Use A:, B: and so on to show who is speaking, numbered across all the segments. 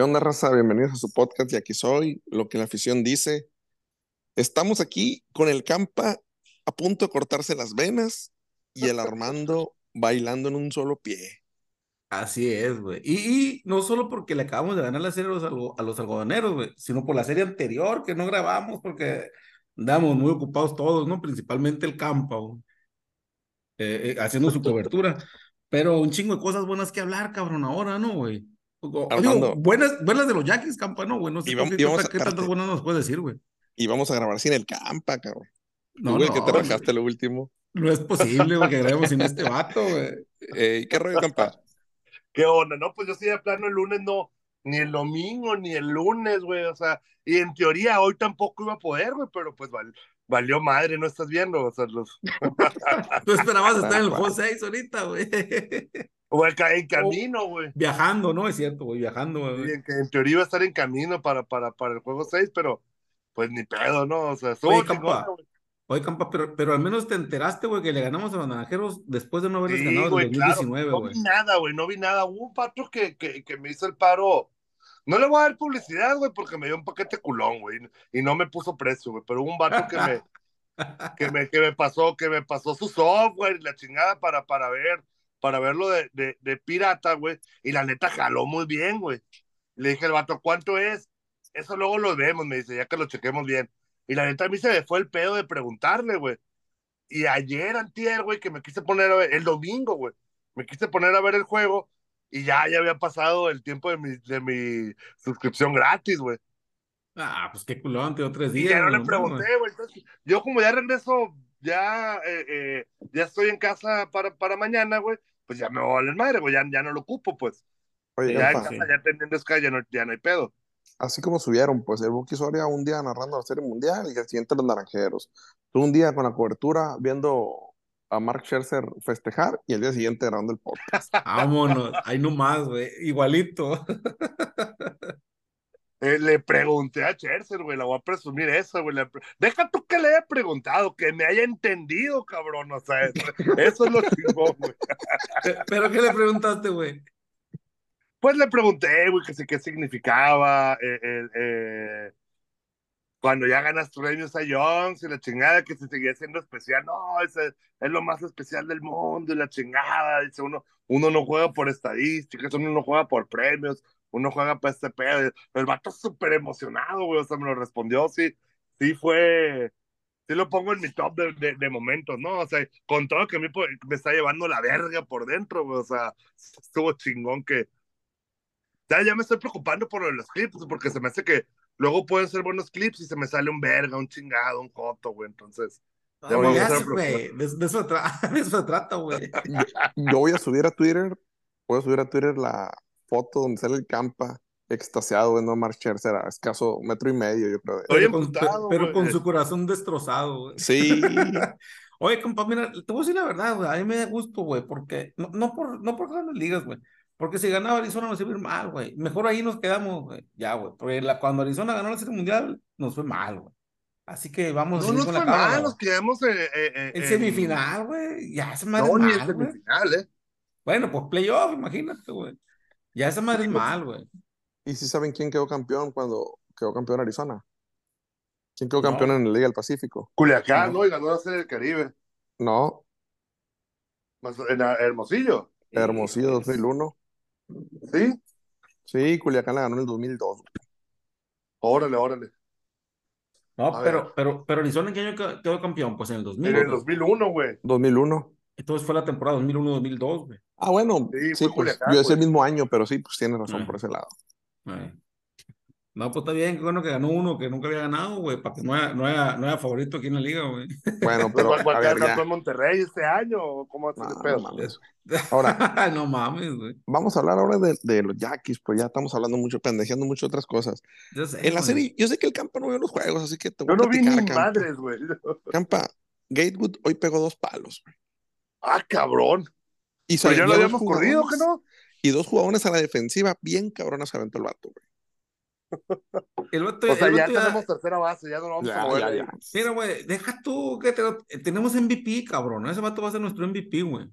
A: ¿Qué onda, raza? Bienvenidos a su podcast y aquí soy, lo que la afición dice. Estamos aquí con el Campa a punto de cortarse las venas y el Armando bailando en un solo pie.
B: Así es, güey. Y, y no solo porque le acabamos de ganar la serie a los, algo- a los algodoneros, güey, sino por la serie anterior que no grabamos porque andamos muy ocupados todos, ¿no? Principalmente el Campa, güey, eh, eh, haciendo su cobertura. Pero un chingo de cosas buenas que hablar, cabrón, ahora, ¿no, güey? Digo, buenas, buenas de los Yankees, Campa, ¿no, güey? No sé
A: vamos-
B: qué,
A: y vamos
B: tanta- qué
A: a-
B: tantas buenas nos puedes decir, güey.
A: Y vamos a grabar sin el Campa, cabrón.
B: No,
A: güey,
B: no,
A: que te rajaste lo último.
B: No es posible, güey, que grabemos sin este vato, güey.
A: Eh, ¿Qué rollo, Campa?
C: ¿Qué onda? No, pues yo sí de plano el lunes no, ni el domingo, ni el lunes, güey, o sea, y en teoría hoy tampoco iba a poder, güey, pero pues val- valió madre, no estás viendo, o sea, los,
B: Tú esperabas estar en el juego 6 ahorita, güey.
C: o en, ca- en camino, güey,
B: Viajando, ¿no? Es cierto, güey, viajando, güey.
C: en, en teoría iba a estar en camino para, para, para el juego 6, pero pues ni pedo, ¿no? O sea, estuvo
B: Oye, Campa,
C: güey.
B: oye, Campa, pero, pero al menos te enteraste, güey, que le ganamos a los naranjeros después de no haberles
C: Sí,
B: ganado en
C: güey, claro,
B: 2019,
C: no
B: güey.
C: vi nada, güey, no vi nada. Hubo un patrón que, que, que me hizo el paro. No le voy a dar publicidad, güey, porque me dio un paquete culón, güey, y no me puso precio, güey, pero hubo un vato que me, que me, que me pasó, que me pasó su software y la chingada para, para ver, para verlo de, de, de pirata, güey, y la neta jaló muy bien, güey. Le dije al vato, ¿cuánto es? Eso luego lo vemos, me dice, ya que lo chequemos bien. Y la neta a mí se me fue el pedo de preguntarle, güey. Y ayer, antier, güey, que me quise poner a ver, el domingo, güey, me quise poner a ver el juego y ya, ya había pasado el tiempo de mi, de mi suscripción gratis, güey.
B: Ah, pues qué culón, te dio tres
C: Y
B: días.
C: ya no le pregunté,
B: güey.
C: yo como ya regreso, ya, eh, eh, ya estoy en casa para, para mañana, güey, pues ya me voy a valer madre, güey, ya, ya no lo ocupo, pues.
A: Oye,
C: ya en casa, ya teniendo Sky, ya no, ya no hay pedo.
A: así como subieron, pues el Buki Soria un día narrando la Serie Mundial y el siguiente los Naranjeros. Tú un día con la cobertura viendo a Mark Scherzer festejar y el día siguiente grabando el podcast.
B: Vámonos, ahí nomás, güey, igualito.
C: Eh, le pregunté a Scherzer, güey, la voy a presumir eso, güey. Deja tú que le haya preguntado, que me haya entendido, cabrón, o sea, eso, eso es lo chingón, güey.
B: ¿Pero qué le preguntaste, güey?
C: Pues le pregunté, güey, que sí, qué significaba eh, el, eh, cuando ya ganas premios a Jones y la chingada, que se seguía siendo especial. No, ese es lo más especial del mundo y la chingada. Dice uno, uno no juega por estadísticas, uno no juega por premios, uno juega para este pedo. El vato súper emocionado, güey, o sea, me lo respondió, sí, sí fue, sí lo pongo en mi top de, de, de momentos, ¿no? O sea, con todo que a mí po- me está llevando la verga por dentro, güey, o sea, estuvo chingón que ya, ya me estoy preocupando por los clips, porque se me hace que luego pueden ser buenos clips y se me sale un verga, un chingado, un joto, güey. Entonces, Ya voy a
B: güey. De, de eso, tra- de eso se trata, güey.
A: Yo voy a subir a Twitter, voy a subir a Twitter la foto donde sale el Campa extasiado viendo a Mark Scherzer a escaso metro y medio, yo creo.
B: Pero con, pero
C: güey.
B: con su corazón destrozado, güey.
A: Sí,
B: Oye, compa, mira, te voy a decir la verdad, güey. A mí me da gusto, güey, porque no, no por no por grandes ligas, güey. Porque si ganaba Arizona nos iba a ir mal, güey. Mejor ahí nos quedamos, güey. Ya, güey. Porque la- cuando Arizona ganó la Serie Mundial, nos fue mal, güey. Así que vamos a
C: no
B: seguir
C: nos
B: con
C: fue
B: la
C: mal, nos quedamos eh, eh, eh,
B: En
C: en-
B: semifinal, güey. Ya esa madre
C: No,
B: es mal, güey.
C: semifinal, ¿eh?
B: Bueno, pues playoff, imagínate, güey. Ya esa madre es mal, güey.
A: ¿y si saben quién quedó campeón cuando quedó campeón Arizona? ¿Quién quedó
B: No.
A: campeón en la Liga del Pacífico?
C: Culiacán,
B: No.
C: ¿no? Y ganó la Serie del Caribe.
A: No,
C: En a- Hermosillo,
A: Hermosillo
B: Y, pues,
A: 2001.
C: ¿Sí?
A: Sí, Culiacán la ganó en el 2002.
C: Órale, órale.
B: No,
C: A
B: pero,
C: ver.
B: pero, pero Arizona, ¿en qué año quedó- quedó campeón? Pues en el 2000.
C: En el
B: güey.
C: 2001, güey.
A: 2001.
B: Entonces fue la temporada 2001-2002, güey.
A: Ah, bueno,
C: Sí,
A: sí,
C: fue
A: pues
C: Culiacán,
A: yo
C: güey.
A: mismo año, pero sí, pues tienes razón
B: Ah.
A: por ese lado.
B: Eh. No, pues está bien, qué bueno que ganó uno que nunca había ganado, güey, para que no haya, no, haya, no haya favorito aquí en la liga, güey.
A: Bueno,
C: Pero
A: pero
C: ¿cuál
A: a
C: quedar
A: ver, ya.
C: campeón Monterrey este año? ¿O ¿Cómo haces
A: No, no mames. Ahora,
B: no mames, güey.
A: vamos a hablar ahora de, de los Yaquis, pues ya estamos hablando mucho, pendejeando mucho otras cosas.
B: Yo sé,
A: En la serie, yo sé que el Campa no vio los juegos, así que te voy
C: Yo
A: a
C: no vi ni
A: Campa.
C: madres, güey.
A: Campa, Gatewood hoy pegó dos palos, güey.
C: Ah, cabrón.
A: Y
C: Pero ya lo
A: dos
C: habíamos corrido, ¿qué
A: jugadones-
C: no?
A: Y dos jugadores a la defensiva, bien cabronas se aventó el vato, güey.
B: El vato-
C: O sea,
B: el
C: ya
B: vato ya-
C: tenemos tercera base, ya no lo vamos a
A: Ya,
C: mover.
A: ya, ya.
B: Mira, güey, deja tú que te lo- tenemos MVP, cabrón. Ese vato va a ser nuestro MVP, güey.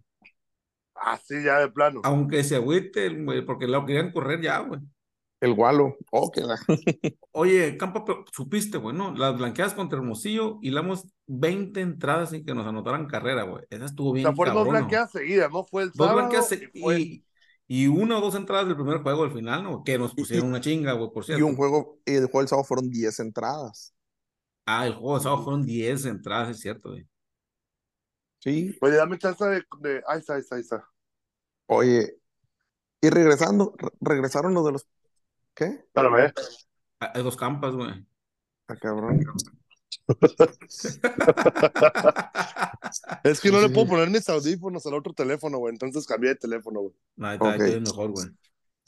C: Ah, sí, ya de plano.
B: Aunque se agüite, güey, porque lo querían correr ya, güey.
A: El Gualo. Oh.
B: Oye, Campa, pero supiste, güey, ¿no? Las blanqueadas contra Hermosillo y damos 20 entradas sin que nos anotaran carrera, güey. Esa estuvo
C: O
B: bien
C: sea, fueron dos blanqueadas seguidas, ¿no? Fue el
B: Dos
C: sábado
B: blanqueadas
C: y fue-
B: y, y una o dos entradas del primer juego al final, ¿no? Que nos
A: Y-
B: pusieron
A: y-
B: una chinga, güey, por
A: Y
B: cierto.
A: un juego, y el juego del sábado fueron 10 entradas.
B: Ah, el juego de sábado fueron 10 entradas, es cierto, güey.
A: Sí.
C: Oye, dame chance de, de- Ahí está, ahí está, ahí está.
A: Oye, y regresando, re- regresaron los de los. ¿Qué?
C: Espérame.
B: Ah, Hay dos campas, güey.
A: Ah, cabrón.
C: Es que no
A: Sí,
C: le puedo poner mis audífonos al otro teléfono, güey. Entonces cambié de teléfono, güey.
B: No, ahí está, ahí
A: Ok.
B: está mejor, güey.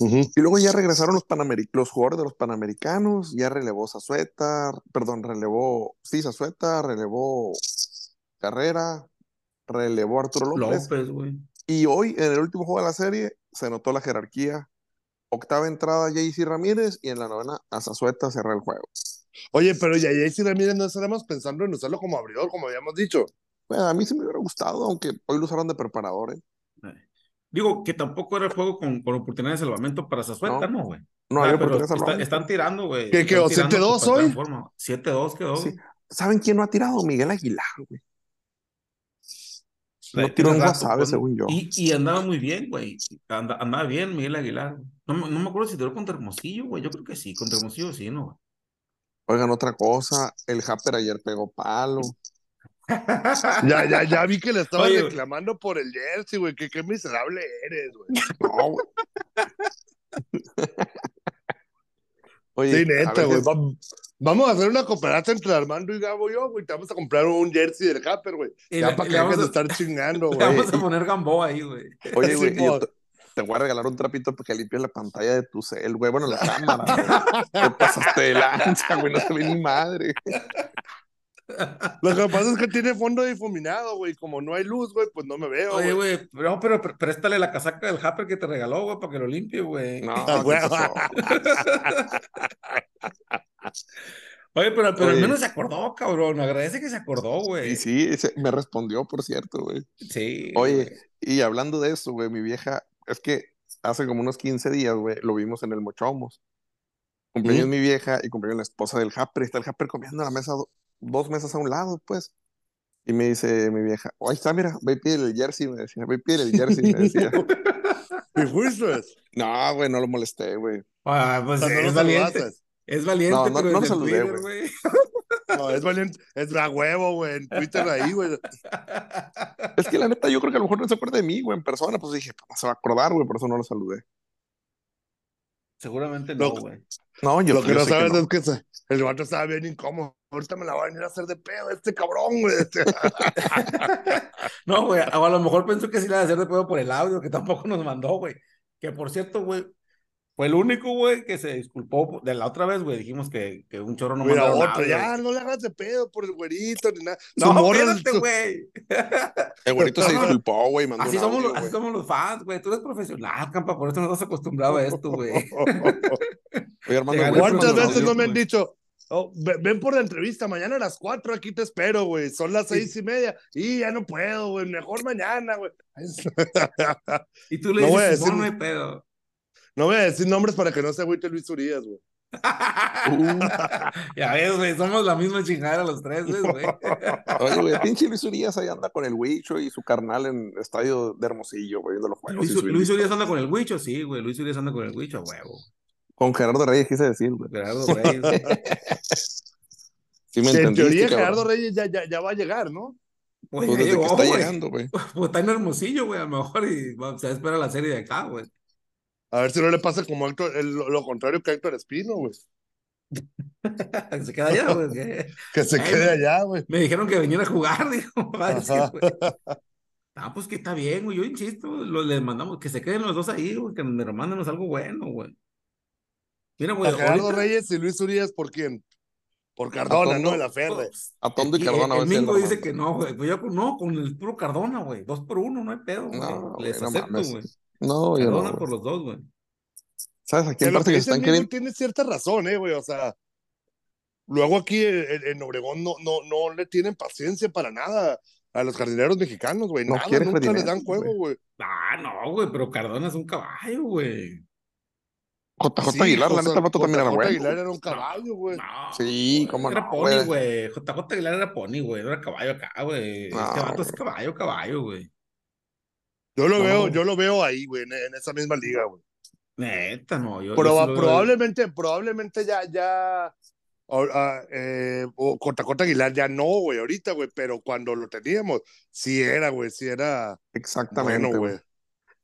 A: Y luego ya regresaron los, los jugadores de los Panamericanos, ya relevó Zazueta, perdón, relevó, sí, Zazueta, relevó Carrera, relevó Arturo López.
B: López, güey.
A: Y hoy, en el último juego de la serie, se notó la jerarquía. Octava entrada, JC Ramírez, y en la novena, a Zazueta cerrar el juego.
C: Oye, pero ya, si Ramírez no estaremos pensando en usarlo como abridor, como habíamos dicho.
A: Bueno, a mí sí me hubiera gustado, aunque hoy lo usaron de preparador, ¿eh?
B: Digo que tampoco era el juego con, con oportunidad de salvamento para Zazueta,
A: No.
B: ¿no, güey?
A: No
B: Ah,
A: había
B: pero está- están tirando, güey.
C: ¿Qué quedó?
B: tirando
C: ¿7-2
B: para entrar en
C: hoy?
B: forma. 7-2 quedó.
A: Sí. ¿Saben quién no ha tirado? Miguel Aguilar, güey. No tiró en WhatsApp, según yo.
B: Y, y andaba muy bien, güey. Anda- andaba bien Miguel Aguilar. No, me- no me acuerdo si tiró contra Hermosillo, güey. Yo creo que sí. Contra Hermosillo sí, ¿no?
A: Oigan, otra cosa, el Happer ayer pegó palo.
C: Ya, ya, ya vi que le
B: Oye, güey.
C: reclamando por el jersey, güey. Qué, qué miserable eres, güey.
A: No, güey. Oye,
C: Sí, neta, güey. Vamos a hacer una cooperacha entre Armando y Gabo y yo, güey. Te vamos a comprar un jersey del Happer, güey.
B: Y
C: Ya
B: le-
C: para que dejes de estar chingando, güey.
B: vamos a poner Gamboa ahí, güey.
A: Oye,
C: Sí,
A: güey, y
C: mo-
A: te, voy a regalar un trapito para que limpies la pantalla de tu cel, güey. Bueno, la cámara, güey. Te pasaste de lanza, güey. No se ve ni madre.
C: Lo que pasa es que tiene fondo difuminado, güey. Como no hay luz, güey, pues no me veo,
B: Oye,
C: güey.
B: no, pero pr- préstale la casaca del Happer que te regaló, güey, para que lo limpie, güey.
A: No,
C: Ah,
A: ¿qué
C: güey.
B: Oye, pero, pero al menos se acordó, cabrón. Agradece que se acordó, güey.
A: Y sí, ese- me respondió, por cierto, güey.
B: Sí,
A: Oye,
B: güey.
A: y hablando de eso, güey, mi vieja, es que hace como unos 15 días, güey, lo vimos en el Mochomos. Cumpleaños
C: ¿Mm?
A: mi vieja y cumpleaños la esposa del Happer. y Está el Happer comiendo en la mesa, do- dos mesas a un lado, pues. Y me dice mi vieja, ahí está, mira, ve y el jersey, me decía, ve y el jersey, me decía.
C: ¿Y fuiste?
A: No, güey, no lo molesté, güey.
B: Ah, pues
C: O sea, no
B: es valiente. Es valiente,
A: No, no-
B: pero
A: no lo saludé,
B: Twitter, güey.
C: No, es valiente. Es a huevo, güey. En Twitter ahí, güey.
A: Es que la neta, yo creo que a lo mejor no se acuerda de mí, güey, en persona. Pues dije, "Pues, se va a acordar, güey, por eso no lo saludé.
B: Seguramente no, güey.
A: No, yo
C: Lo que
A: yo
C: no
A: sé que
C: sabes
A: no.
C: es que se- el vato estaba bien incómodo. Ahorita me la va a venir a hacer de pedo este cabrón, güey.
B: No, güey, o a lo mejor pensó que sí le iba a hacer de pedo por el audio que tampoco nos mandó, güey. Que por cierto, güey, fue el único, güey, que se disculpó de la otra vez, güey. Dijimos que, que un chorro no
C: Mira,
B: mandaron
C: otro, ya, no le hagas de pedo por el güerito ni nada.
B: No,
C: morra-
B: espérate, güey.
A: El güerito se disculpó, güey, mandó
B: Así somos, los, así somos los fans, güey. Tú eres profesional, campa, por eso no estás acostumbrado a esto, güey.
C: ¿Cuántas veces
A: audio,
C: no me han dicho? "Oh, ve- ven por la entrevista, mañana a las cuatro, aquí te espero, güey. Son las seis y media. Y ya no puedo, güey. Mejor mañana, güey.
B: Y tú le
C: No
B: dices, no, no hay pedo.
C: No voy a decir nombres para que no se agüite Luis Urias, güey.
A: Uh,
B: ya ves, güey, somos la misma chingadera los tres, ¿ves, güey.
A: Oye, güey, pinche Luis Urias ahí anda con el Huicho y su carnal en estadio de Hermosillo, güey, viendo los juegos.
B: Luis, Luis. Urias anda con el Huicho, sí, güey. Luis Urias anda con el Huicho, huevo.
A: Con Gerardo Reyes quise decir, güey.
B: Gerardo Reyes. güey.
A: Sí me
C: en teoría
A: cabrón.
C: Gerardo Reyes ya, ya, ya va a llegar, ¿no?
B: Pues
A: Pues
B: ya
A: desde que está
B: güey.
A: llegando, güey.
B: Pues está en Hermosillo, güey, a lo mejor y va- se espera la serie de acá, güey.
C: A ver si no le pasa como Héctor- el- lo contrario que a Héctor Espino, güey.
B: Se queda allá, güey.
C: Que se
B: Ay,
C: quede allá, güey.
B: Me dijeron que viniera a jugar, dijo. Ah, pues que está bien, güey. Yo insisto, lo, le mandamos que se queden los dos ahí, güey, que me mándenos algo bueno, güey. Mira, güey,
C: A Gerardo
B: ahorita-
C: Reyes y Luis Urias, ¿por quién? Por Cardona,
A: Tondo.
C: ¿no? De la Ferde.
B: pues,
A: A Tondo y Cardona.
B: El, Mingo
A: lo
B: dice que no, güey. Pues yo, no, con el puro Cardona, güey. Dos por uno, no hay pedo, güey.
A: No, güey,
B: Les
A: no
B: acepto,
A: mames.
B: güey.
A: No, yo no.
B: por los dos, güey.
A: ¿Sabes a quién
C: lo
A: parece
C: que
A: están queriendo?
C: tiene cierta razón, eh, güey. O sea, luego aquí en, en Obregón no, no, no le tienen paciencia para nada a los jardineros mexicanos, güey.
A: No
C: nada, nunca les
A: jardineros,
C: dan juego, güey.
B: Ah, no, güey, pero Cardona es un caballo, güey.
A: JJ
C: Sí,
A: Aguilar, la neta, vato también era
C: JJ
A: bueno.
C: Aguilar era un caballo, güey.
B: No,
A: Sí, cómo
B: Era
A: no,
B: pony,
A: güey.
B: JJ Aguilar era pony, güey. No era caballo acá, güey.
A: No,
B: este vato es caballo, caballo, güey.
C: Yo lo
A: No.
C: veo, yo lo veo ahí, güey, en, en esa misma liga, güey.
B: Neta, no. Yo, yo
C: Proba-
B: veo-
C: probablemente, probablemente ya, ya, o- ah, eh, o Cotacota Aguilar ya no, güey, ahorita, güey, pero cuando lo teníamos, sí era, güey, sí era
A: Exactamente,
C: bueno,
A: güey.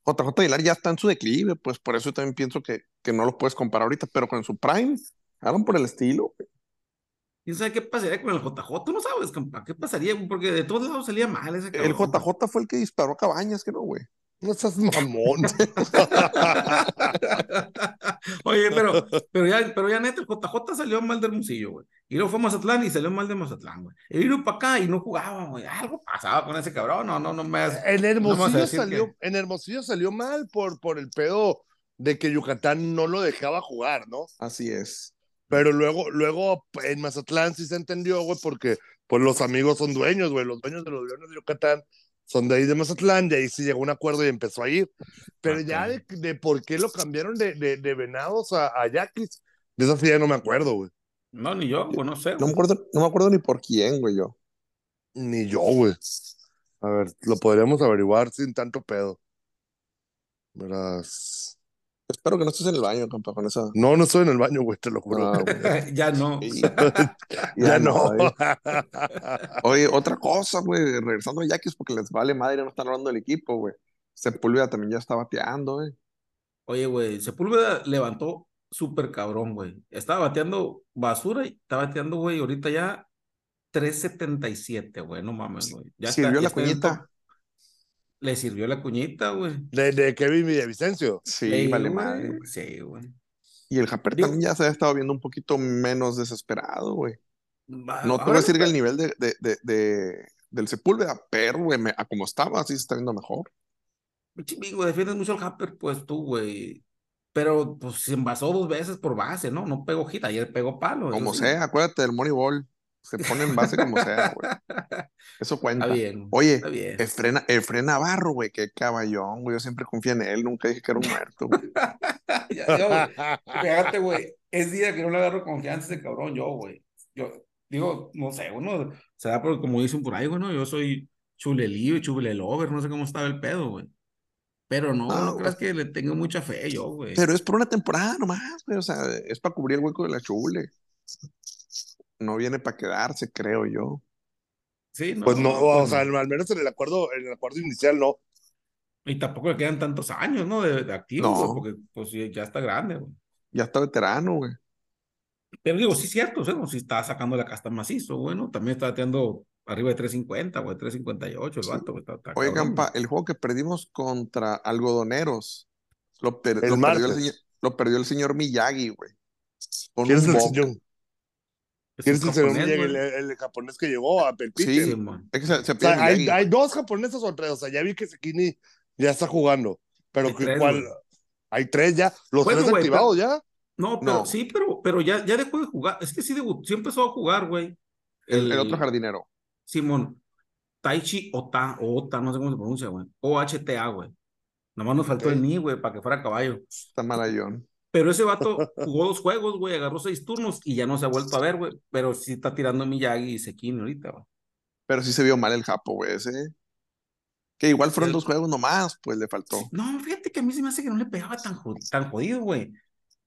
A: JJ Aguilar ya está en su declive, pues por eso yo también pienso que, que no lo puedes comparar ahorita, pero con su prime, hablan por el estilo. güey.
B: ¿Quién sabe qué pasaría con el JJ? Tú no sabes, compa. ¿Qué pasaría? Porque de todos lados salía mal ese
A: El
B: cabrón.
A: JJ fue el que disparó a Cabañas, que no, güey.
C: No seas mamón.
B: Oye, pero, pero, ya, pero ya neta, el JJ salió mal de Hermosillo, güey. Y luego fue a Mazatlán y salió mal de Mazatlán, güey. Y vino para acá y no jugaba, güey. Algo pasaba con ese cabrón. No, no, no me has-
C: en Hermosillo salió,
B: que-
C: en Hermosillo salió mal por, por el pedo de que Yucatán no lo dejaba jugar, ¿no?
A: Así es.
C: Pero luego, luego en Mazatlán sí se entendió, güey, porque pues los amigos son dueños, güey, los dueños de los Leones de Yucatán son de ahí de Mazatlán, y ahí sí llegó un acuerdo y empezó a ir. Pero ya de, de por qué lo cambiaron de, de, de Venados a, a Yaquis, de eso sí ya no me acuerdo, güey.
B: No, ni yo, güey, no sé.
A: No me acuerdo, no me acuerdo ni por quién, güey, yo.
C: Ni yo, güey. A ver, lo podríamos averiguar sin tanto pedo. Verás.
A: Espero que no estés en el baño, compa, con esa.
C: No, no estoy en el baño, güey, te lo juro.
A: Ah, güey.
B: ya no.
A: Sí.
C: ya, no.
A: eh. Oye, otra cosa, güey, regresando a Yaquis porque les vale madre, no están hablando del equipo, güey. Sepúlveda también ya está bateando, güey.
B: Oye, güey, Sepúlveda levantó súper cabrón, güey. Estaba bateando basura y está bateando, güey, ahorita ya 3.77, güey, no mames, güey. Ya está-
A: Sirvió la cuñita.
B: Le sirvió la cuñita, güey.
C: De, de Kevin Villavicencio.
A: Sí,
B: Sí,
A: vale
B: güey.
A: madre. güey.
B: Sí, güey.
A: Y el Japper
B: Digo-
A: también ya se ha estado viendo un poquito menos desesperado, güey.
B: Va-
A: No te voy a
B: ver,
A: decir que el nivel de, de, de, de- del Sepúlveda, pero, güey, me- a como estaba, sí se está viendo mejor.
B: Mingo, defiendes mucho al Happer, pues tú, güey. Pero, pues, se envasó dos veces por base, ¿no? No pegó hit, ayer pegó palo.
A: Como
B: sí.
A: sea, acuérdate del Moneyball. Se pone en base como sea, güey. Eso cuenta.
B: Está bien.
A: Oye,
B: Está bien.
A: Navarro, güey, qué caballón, güey. Yo siempre confié en él, nunca dije que era un muerto, güey.
B: Ya, güey, Fíjate, güey, es día que no le agarro confianza a ese cabrón, yo, güey. Yo digo, no sé, uno se da por, como dicen por ahí, güey, ¿no? Yo soy chulelío y chulelover, no sé cómo estaba el pedo, güey. Pero no,
A: No,
B: no creas que le tengo mucha fe yo, güey.
A: Pero es por una temporada nomás, güey. O sea, es para cubrir el hueco de la chule. No viene para quedarse, creo yo.
B: Sí, no,
C: Pues no, o
B: pues
C: sea,
B: no.
C: al menos en el acuerdo, en el acuerdo inicial no.
B: Y tampoco le quedan tantos años, ¿no? De, de activo,
A: No.
B: porque pues ya está grande, güey.
A: Ya está veterano, güey.
B: Pero digo, sí es cierto, o sea, no, sí está sacando la casta macizo, bueno, también está bateando arriba de 350, güey, 358 el
A: Sí.
B: vato, güey, está, está
A: Oye,
B: cabrón,
A: Campa, el juego que perdimos contra algodoneros lo, per-
C: El
A: lo perdió el, lo perdió el señor Miyagi, güey. Con
C: ¿Quién es el señor? ¿Quién es el
B: güey.
C: el, el japonés que llegó a Pelpite?
A: Sí. Es que se, se
C: O
A: pide
C: sea, hay, dos japoneses o tres. O sea, ya vi que Sekini ya está jugando. Pero
B: Hay tres,
C: cuál. Hay tres ya. Los
B: Bueno,
C: tres activados ya.
B: No, pero
A: No.
B: sí, pero, pero ya, ya dejó de jugar. Es que sí, sí empezó a jugar, güey.
A: El, el otro jardinero.
B: Simón, Taichi Ota, o Ota, no sé cómo se pronuncia, güey. O-H-T-A, güey. Nomás nos faltó
A: Ok.
B: el ni, güey, para que fuera caballo.
A: Está malayón.
B: Pero ese vato jugó dos juegos, güey, agarró seis turnos y ya no se ha vuelto a ver, güey. Pero sí está tirando Miyagi y Sekine ahorita, güey.
A: Pero sí se vio mal el Japo, güey, ese. Que igual fueron
B: El-
A: dos juegos nomás, pues le faltó.
B: No, fíjate que a mí se me hace que no le pegaba tan, tan jodido, güey.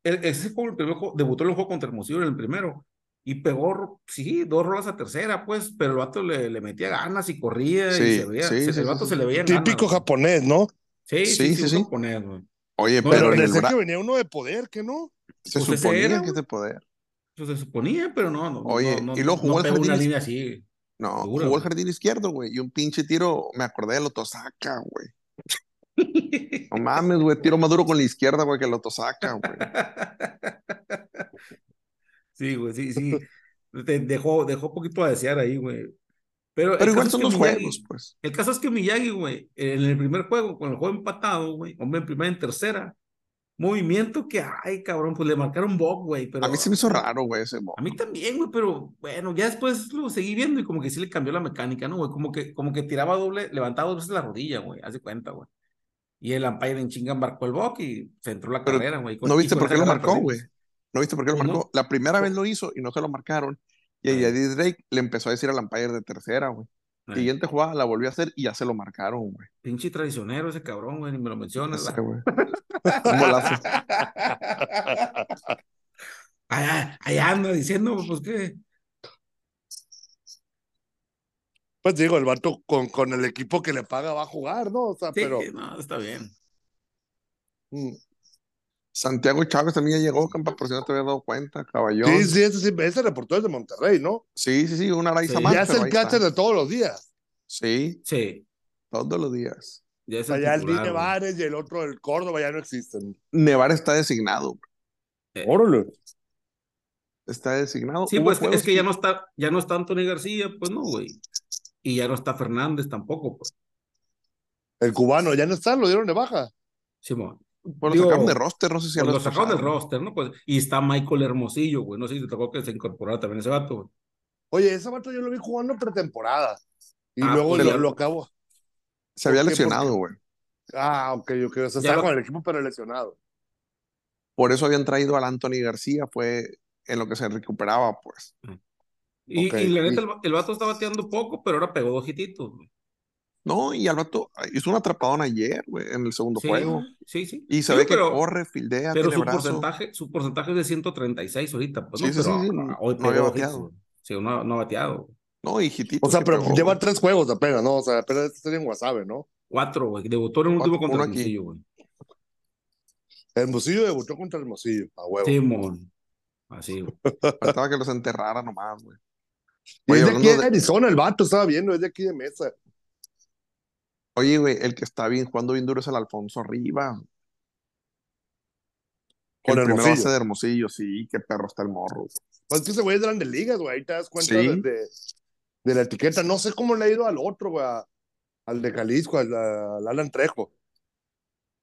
B: El- Ese juego, el primer juego, debutó en el juego contra Hermosillo en el primero. Y pegó, sí, dos rolas a tercera, pues, pero el vato le, le metía ganas y corría
A: Sí,
B: y se veía,
A: sí,
B: se-
A: sí,
B: el vato
A: sí.
B: se le veía
C: Típico
B: ganas,
C: japonés, ¿no?
B: Sí, sí,
A: Sí,
B: sí,
A: sí, sí.
B: un japonés, güey.
A: Oye,
B: No,
A: pero
C: Pero
A: en el
C: que venía uno de poder, ¿que no?
A: se
B: pues
A: suponía
B: era,
A: que
B: güey.
A: se poder.
B: Pues se suponía, pero no, no.
A: Oye,
B: no, no,
A: y luego jugó
B: no
A: el jardín
B: línea así.
A: No,
B: Seguro,
A: jugó el jardín izquierdo, güey. Y un pinche tiro, me acordé de Lotosaka, güey. No mames, güey. Tiro más duro con la izquierda, güey, que Lotosaka, güey.
B: Sí, güey, sí, sí. Dejó, dejó poquito a desear ahí, güey. Pero,
A: Pero igual son
B: es que
A: los
B: Miyagi-
A: juegos, pues.
B: El caso es que Miyagi, güey, en el primer juego, con el juego empatado, güey, hombre en primera y en tercera, movimiento que, ay, cabrón, pues le marcaron bug, güey, pero...
A: A mí se me hizo raro, güey, ese mo-
B: A mí también, güey, pero bueno, ya después lo seguí viendo y como que sí le cambió la mecánica, ¿no, güey? Como que, como que tiraba doble, levantaba dos veces la rodilla, güey, haz de cuenta, güey. Y el umpire en chinga marcó el bug y se entró la
A: Pero,
B: carrera, güey.
A: ¿No viste por qué lo marcó, güey? ¿No viste por qué lo marcó? La primera vez lo hizo y no se lo marcaron. Y
B: Ay.
A: a Eddie Drake le empezó a decir al umpire de tercera, güey. Siguiente jugada la volvió a hacer y ya se lo marcaron, güey.
B: Pinche traicionero ese cabrón, güey, ni me lo mencionas. ¿verdad?
A: güey. Un golazo.
B: Allá, allá anda diciendo, pues qué.
C: Pues digo, el vato con, con el equipo que le paga va a jugar, ¿no? O sea,
B: Sí,
C: pero.
B: no, está bien.
C: mm.
A: Santiago Chávez también ya llegó, campa, por si no te habías dado cuenta, caballón.
C: Sí, sí, ese, sí, ese reportero es de Monterrey, ¿no?
A: Sí, sí, sí, una raíz
B: Sí.
A: más,
C: ya es el catcher de todos los días.
A: Sí,
B: Sí,
A: todos los días.
B: ya es el
C: ya el
B: titular,
C: Dine
B: güey.
C: Vares y el otro, el Córdoba, ya no existen.
A: Nevar está designado.
C: Órale.
A: Está designado.
B: Sí, pues es que, ya no está, ya no está Anthony García, pues no, güey. Y ya no está Fernández tampoco, pues.
C: El cubano ya no está, lo dieron de baja.
B: Simón.
A: Pues lo
B: Digo,
A: sacaron de roster, no sé si
B: Pues
A: lo
B: sacaron del roster, ¿no? Pues, y está Michael Hermosillo, güey. No sé si te tocó que se incorporara también ese vato, güey.
C: Oye, ese vato yo lo vi jugando pretemporada. Y
B: Ah,
C: luego
B: pues
C: lo,
B: ya.
C: lo acabo.
A: Se había
C: ¿Por
A: lesionado, güey.
C: Ah, ok, ok. O sea, estaba
B: lo-
C: con el equipo, pero lesionado.
A: Por eso habían traído al Anthony García, fue en lo que se recuperaba, pues.
B: Y,
C: Ok,
B: y la neta,
C: y-
B: el, el vato está bateando poco, pero ahora pegó dos hititos, güey.
A: No, y al vato hizo una atrapadona ayer, güey, en el segundo
B: Sí,
A: juego.
B: sí, sí.
A: Y se
B: Sí,
A: ve que corre, fildea,
B: Pero
A: tiene
B: su
A: brazo.
B: porcentaje, su porcentaje es de 136 ahorita, pues
A: Sí,
B: no,
A: sí,
B: pero
A: sí, sí,
B: ah,
A: no-
B: hoy
A: no había bateado.
B: Sí, no, no ha bateado.
A: No, y hititos
C: O sea, pero
A: pegó,
C: lleva
A: güey.
C: tres juegos apenas, ¿no? O sea, apenas este sería en Guasave, ¿no?
B: Cuatro, güey. Debutó en el último contra
A: aquí.
B: Hermosillo, güey.
C: Hermosillo debutó contra Hermosillo, a huevo.
B: Simón. Así, güey.
A: Faltaba que los enterrara nomás, güey.
C: Y es de aquí de- Arizona, el vato, estaba viendo, es de aquí de Mesa.
A: Oye, güey, el que está bien jugando bien duro es el Alfonso Rivas.
C: Con
A: el primer
C: Hermosillo.
A: base de Hermosillo, sí, qué perro está el morro. güey.
C: Pues que ese güey es de grandes ligas, güey. Ahí te das cuenta
A: Sí.
C: de, de- de la etiqueta. No sé cómo le ha ido al otro, güey. Al de Jalisco, al, al Alan Trejo.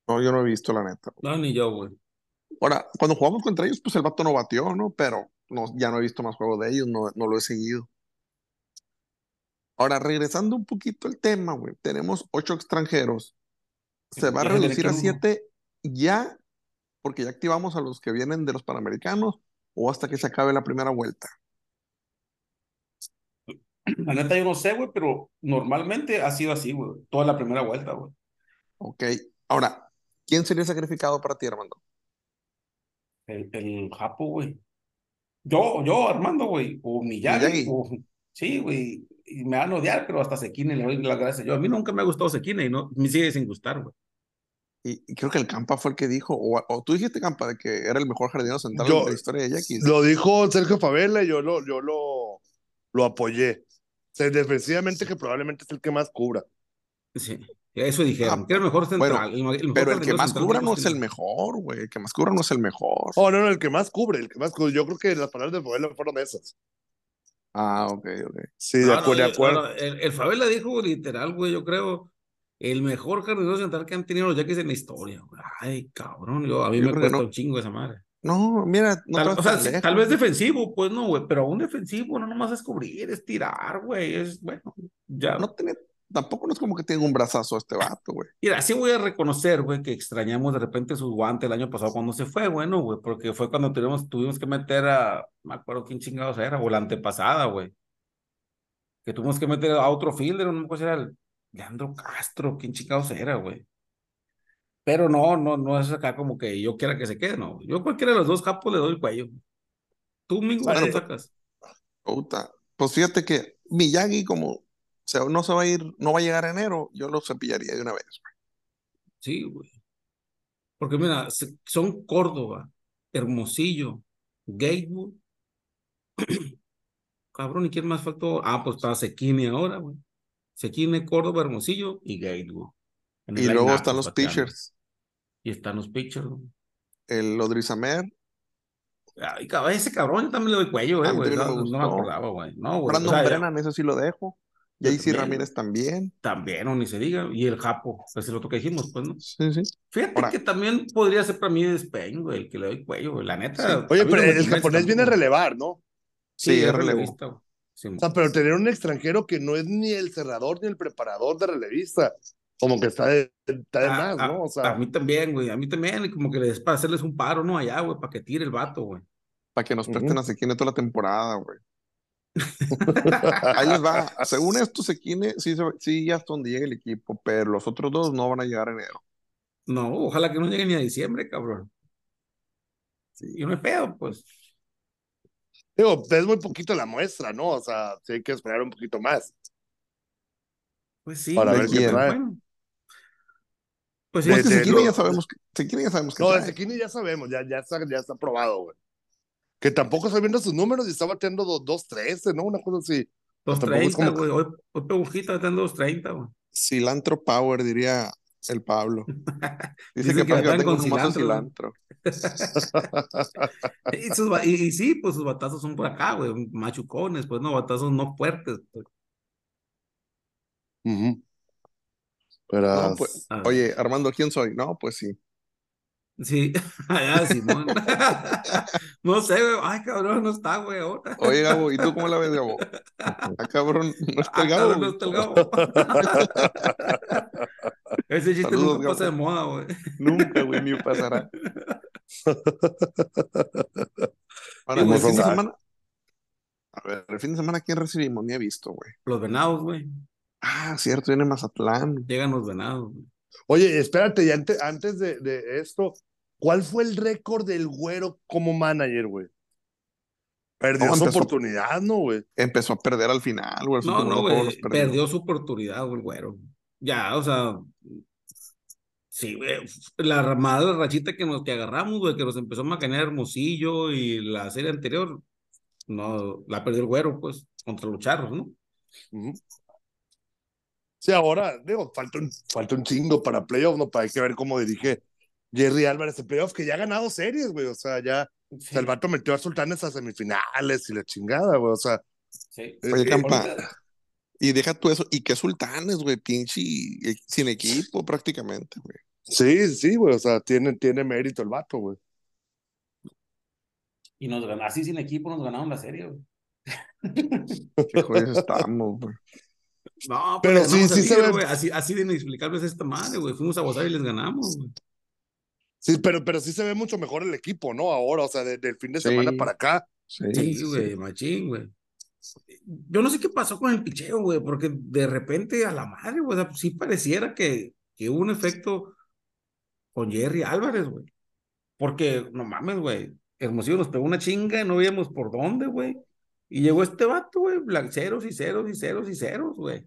A: No, yo no he visto, la neta.
B: No, ni yo, güey.
A: Ahora, cuando jugamos contra ellos, pues el vato no batió, ¿no? Pero no, ya no he visto más juegos de ellos, no, no lo he seguido. Ahora, regresando un poquito al tema, güey, tenemos ocho extranjeros. Se va a reducir a siete ya, porque ya activamos a los que vienen de los Panamericanos o hasta que se acabe la primera vuelta.
B: La neta, yo no sé, güey, pero normalmente ha sido así, güey. Toda la primera vuelta, güey.
A: Ok. Ahora, ¿quién sería sacrificado para ti, Armando?
B: El, el Japo, güey. Yo, yo, Armando, güey. O Miyagi.
A: Miyagi.
B: o- Sí, güey. Y me van a odiar, pero hasta Sekine le doy las gracias. Yo, a mí nunca me ha gustado Sekine y no, me sigue sin gustar, güey.
A: Y, y creo que el Campa fue el que dijo, o, o tú dijiste, Campa, de que era el mejor jardinero central
C: Yo-
A: de la historia de Yaquis.
C: Lo dijo Sergio Favela y yo lo, yo lo, lo apoyé. O sea, defensivamente que probablemente es el que más cubra.
B: Sí. Eso dijeron.
A: Ah,
B: que era el mejor
A: bueno,
B: central. ma- el mejor
A: Pero el que más cubra no es el mejor, güey. El que más cubra no es el mejor.
C: Oh, no, no, el que más cubre, el que más cubre. Yo creo que las palabras de Favela fueron esas.
A: Ah, ok, ok.
C: Sí, de,
B: Ah, no,
C: acu- de acuerdo.
B: el, el Favela dijo literal, güey, yo creo, el mejor jardinero central que han tenido los Yaquis en la historia, güey. Ay, cabrón, yo, a mí
A: Yo
B: me cuesta
A: no.
B: un chingo esa madre.
A: No, mira, no
B: Tal, o sea,
A: lejos.
B: tal vez defensivo, pues no, güey, pero un defensivo no nomás es cubrir, es tirar, güey, es, bueno, ya.
A: No tiene, tampoco no es como que tenga un brazazo este vato, güey.
B: Mira, sí voy a reconocer, güey, que extrañamos de repente su guante el año pasado cuando se fue, bueno, güey, porque fue cuando tuvimos, tuvimos que meter a, me acuerdo quién chingados era, o la antepasada, güey. Que tuvimos que meter a otro fielder, no me acuerdo si era el Leandro Castro, quién chingados era, güey. Pero no, no, no es acá como que yo quiera que se quede, no. Yo cualquiera de los dos capos le doy el cuello. Tú, Mingo, ¿qué
A: pues-
B: sacas?
A: Puta. Pues fíjate que Miyagi, como se, no se va a ir, no va a llegar a enero, yo lo cepillaría de una vez.
B: Sí, güey. Porque mira, son Córdoba, Hermosillo, Gatewood Cabrón, ¿y quién más faltó? Ah, pues estaba Sequini ahora, güey. Sequini, Córdoba, Hermosillo y Gate, güey. En el
A: Y luego están los pitchers.
B: Y están los pitchers, güey.
A: El Odrizamer,
B: Ay, cabrón, ese cabrón también le doy cuello, eh, güey. No,
A: me
B: no me
A: gustó.
B: acordaba, güey. No, güey.
A: Brandon
B: O sea,
A: Brennan, eso sí lo dejo.
B: También,
A: Ramírez también.
B: También, o ni se diga. Y el Japo, es el otro que dijimos, pues, ¿no?
A: Sí, sí.
B: Fíjate
A: Ahora-
B: que también podría ser para mí Despeñ, güey, el que le doy cuello, güey. La neta.
C: Oye,
B: a
C: pero
B: no
C: el japonés viene a relevar, ¿no?
A: Sí, es
B: relevista. Sí,
C: O sea, pero tener un extranjero que no es ni el cerrador ni el preparador de relevista, como que está de, está de
B: a,
C: más,
B: a-
C: ¿no? O
B: a
C: sea,
B: mí también, güey. A mí también, y como que les para hacerles un paro, ¿no? Allá, güey, para que tire el vato, güey.
A: Para que nos presten
C: Ujú.
A: a Sequine toda la temporada, güey. Ahí les va. Según esto, Sequine sí, sí hasta donde llegue el equipo, pero los otros dos no van a llegar en enero.
B: No, ojalá que no llegue ni a diciembre, cabrón. Sí, y no hay pedo, pues.
C: digo, es muy poquito la muestra, ¿no? O sea, sí hay que esperar un poquito más.
B: Pues sí,
C: Para
A: ver qué
C: trae.
B: bueno. Pues sí,
C: De- de-
A: ya sabemos que, ya sabemos que
C: No, de. Sekini ya sabemos, ya, ya, está, ya está probado, güey. Que tampoco estoy viendo sus números y está bateando 2.13, ¿no? Una cosa así. tampoco es
B: 230,
C: como-
B: güey. Hoy, hoy Pegujita está en 230, güey.
A: Cilantro Power, diría el Pablo. Dice que
B: que
A: para que
B: traen
A: tengo
B: con cilantro,
A: cilantro.
B: Y, sus y, y sí, pues sus batazos son por acá, güey. Machucones, pues no, batazos no fuertes. pues.
C: Pero,
A: No, pues,
B: ver.
A: oye, Armando, ¿quién soy? No, pues sí.
B: Sí, allá, Simón. no sé, güey. Ay, cabrón, no está, güey, ahora.
A: Oye, Gabo, ¿y tú cómo la ves, Gabo? Ah, cabrón, no está el Gabo.
B: no está el Gabo. Ese chiste
A: Saludos,
B: nunca pasa de
A: Gabo.
B: moda, güey.
A: Nunca, güey, ni pasará. Ahora,
C: ¿Cómo
A: el fin de semana. A ver, el fin de semana, ¿quién recibimos? Ni he visto, güey.
B: Los venados, güey.
A: Ah, cierto, viene Mazatlán.
B: Llegan los venados, güey.
C: Oye, espérate, y antes, antes de, de esto, ¿cuál fue el récord del güero como manager, güey? Perdió
A: No,
C: su
A: empezó-
C: oportunidad, ¿no, güey?
A: Empezó a perder al final, güey.
B: No, no, güey.
A: perdió.
B: Su oportunidad, güey, el güero. Ya, o sea. Sí, güey. La mala rachita que nos que agarramos, güey, que nos empezó a macanear Hermosillo y la serie anterior, no, la perdió el güero, pues, contra los charros, ¿no?
C: Ujú. Sí, ahora, digo, falta un, falta un chingo para playoff, ¿no? Para hay que ver cómo dirige Jerry Álvarez en playoff, que ya ha ganado series, güey. O sea, ya o sea, el vato metió a Sultanes a semifinales y la chingada, güey. O sea,
B: Sí.
A: Oye,
C: eh,
A: Campa, y deja tú eso. ¿Y qué sultanes, güey? Pinche eh, sin equipo prácticamente, güey.
C: sí, sí, güey. O sea, tiene, tiene mérito el vato, güey.
B: Y nos ganó, así sin equipo nos ganaron la serie, güey.
A: Qué jodidos estamos, güey.
B: No,
C: Pero
B: pero
C: sí, sí se ve-
B: güey. Así, así de inexplicable es esta madre, güey. Fuimos a gozar y les ganamos, güey.
C: Sí, pero, pero sí se ve mucho mejor el equipo, ¿no? Ahora, o sea, de- del fin de
A: Sí.
C: semana para acá.
A: Sí,
B: Sí,
A: sí,
B: güey, machín, güey. Yo no sé qué pasó con el picheo, güey, porque de repente a la madre, güey, o sea, sí pareciera que, que hubo un efecto con Jerry Álvarez, güey. Porque, no mames, güey, Hermosillo nos pegó una chinga, no veíamos por dónde, güey. Y llegó este vato, güey, ceros y ceros y ceros y ceros, güey.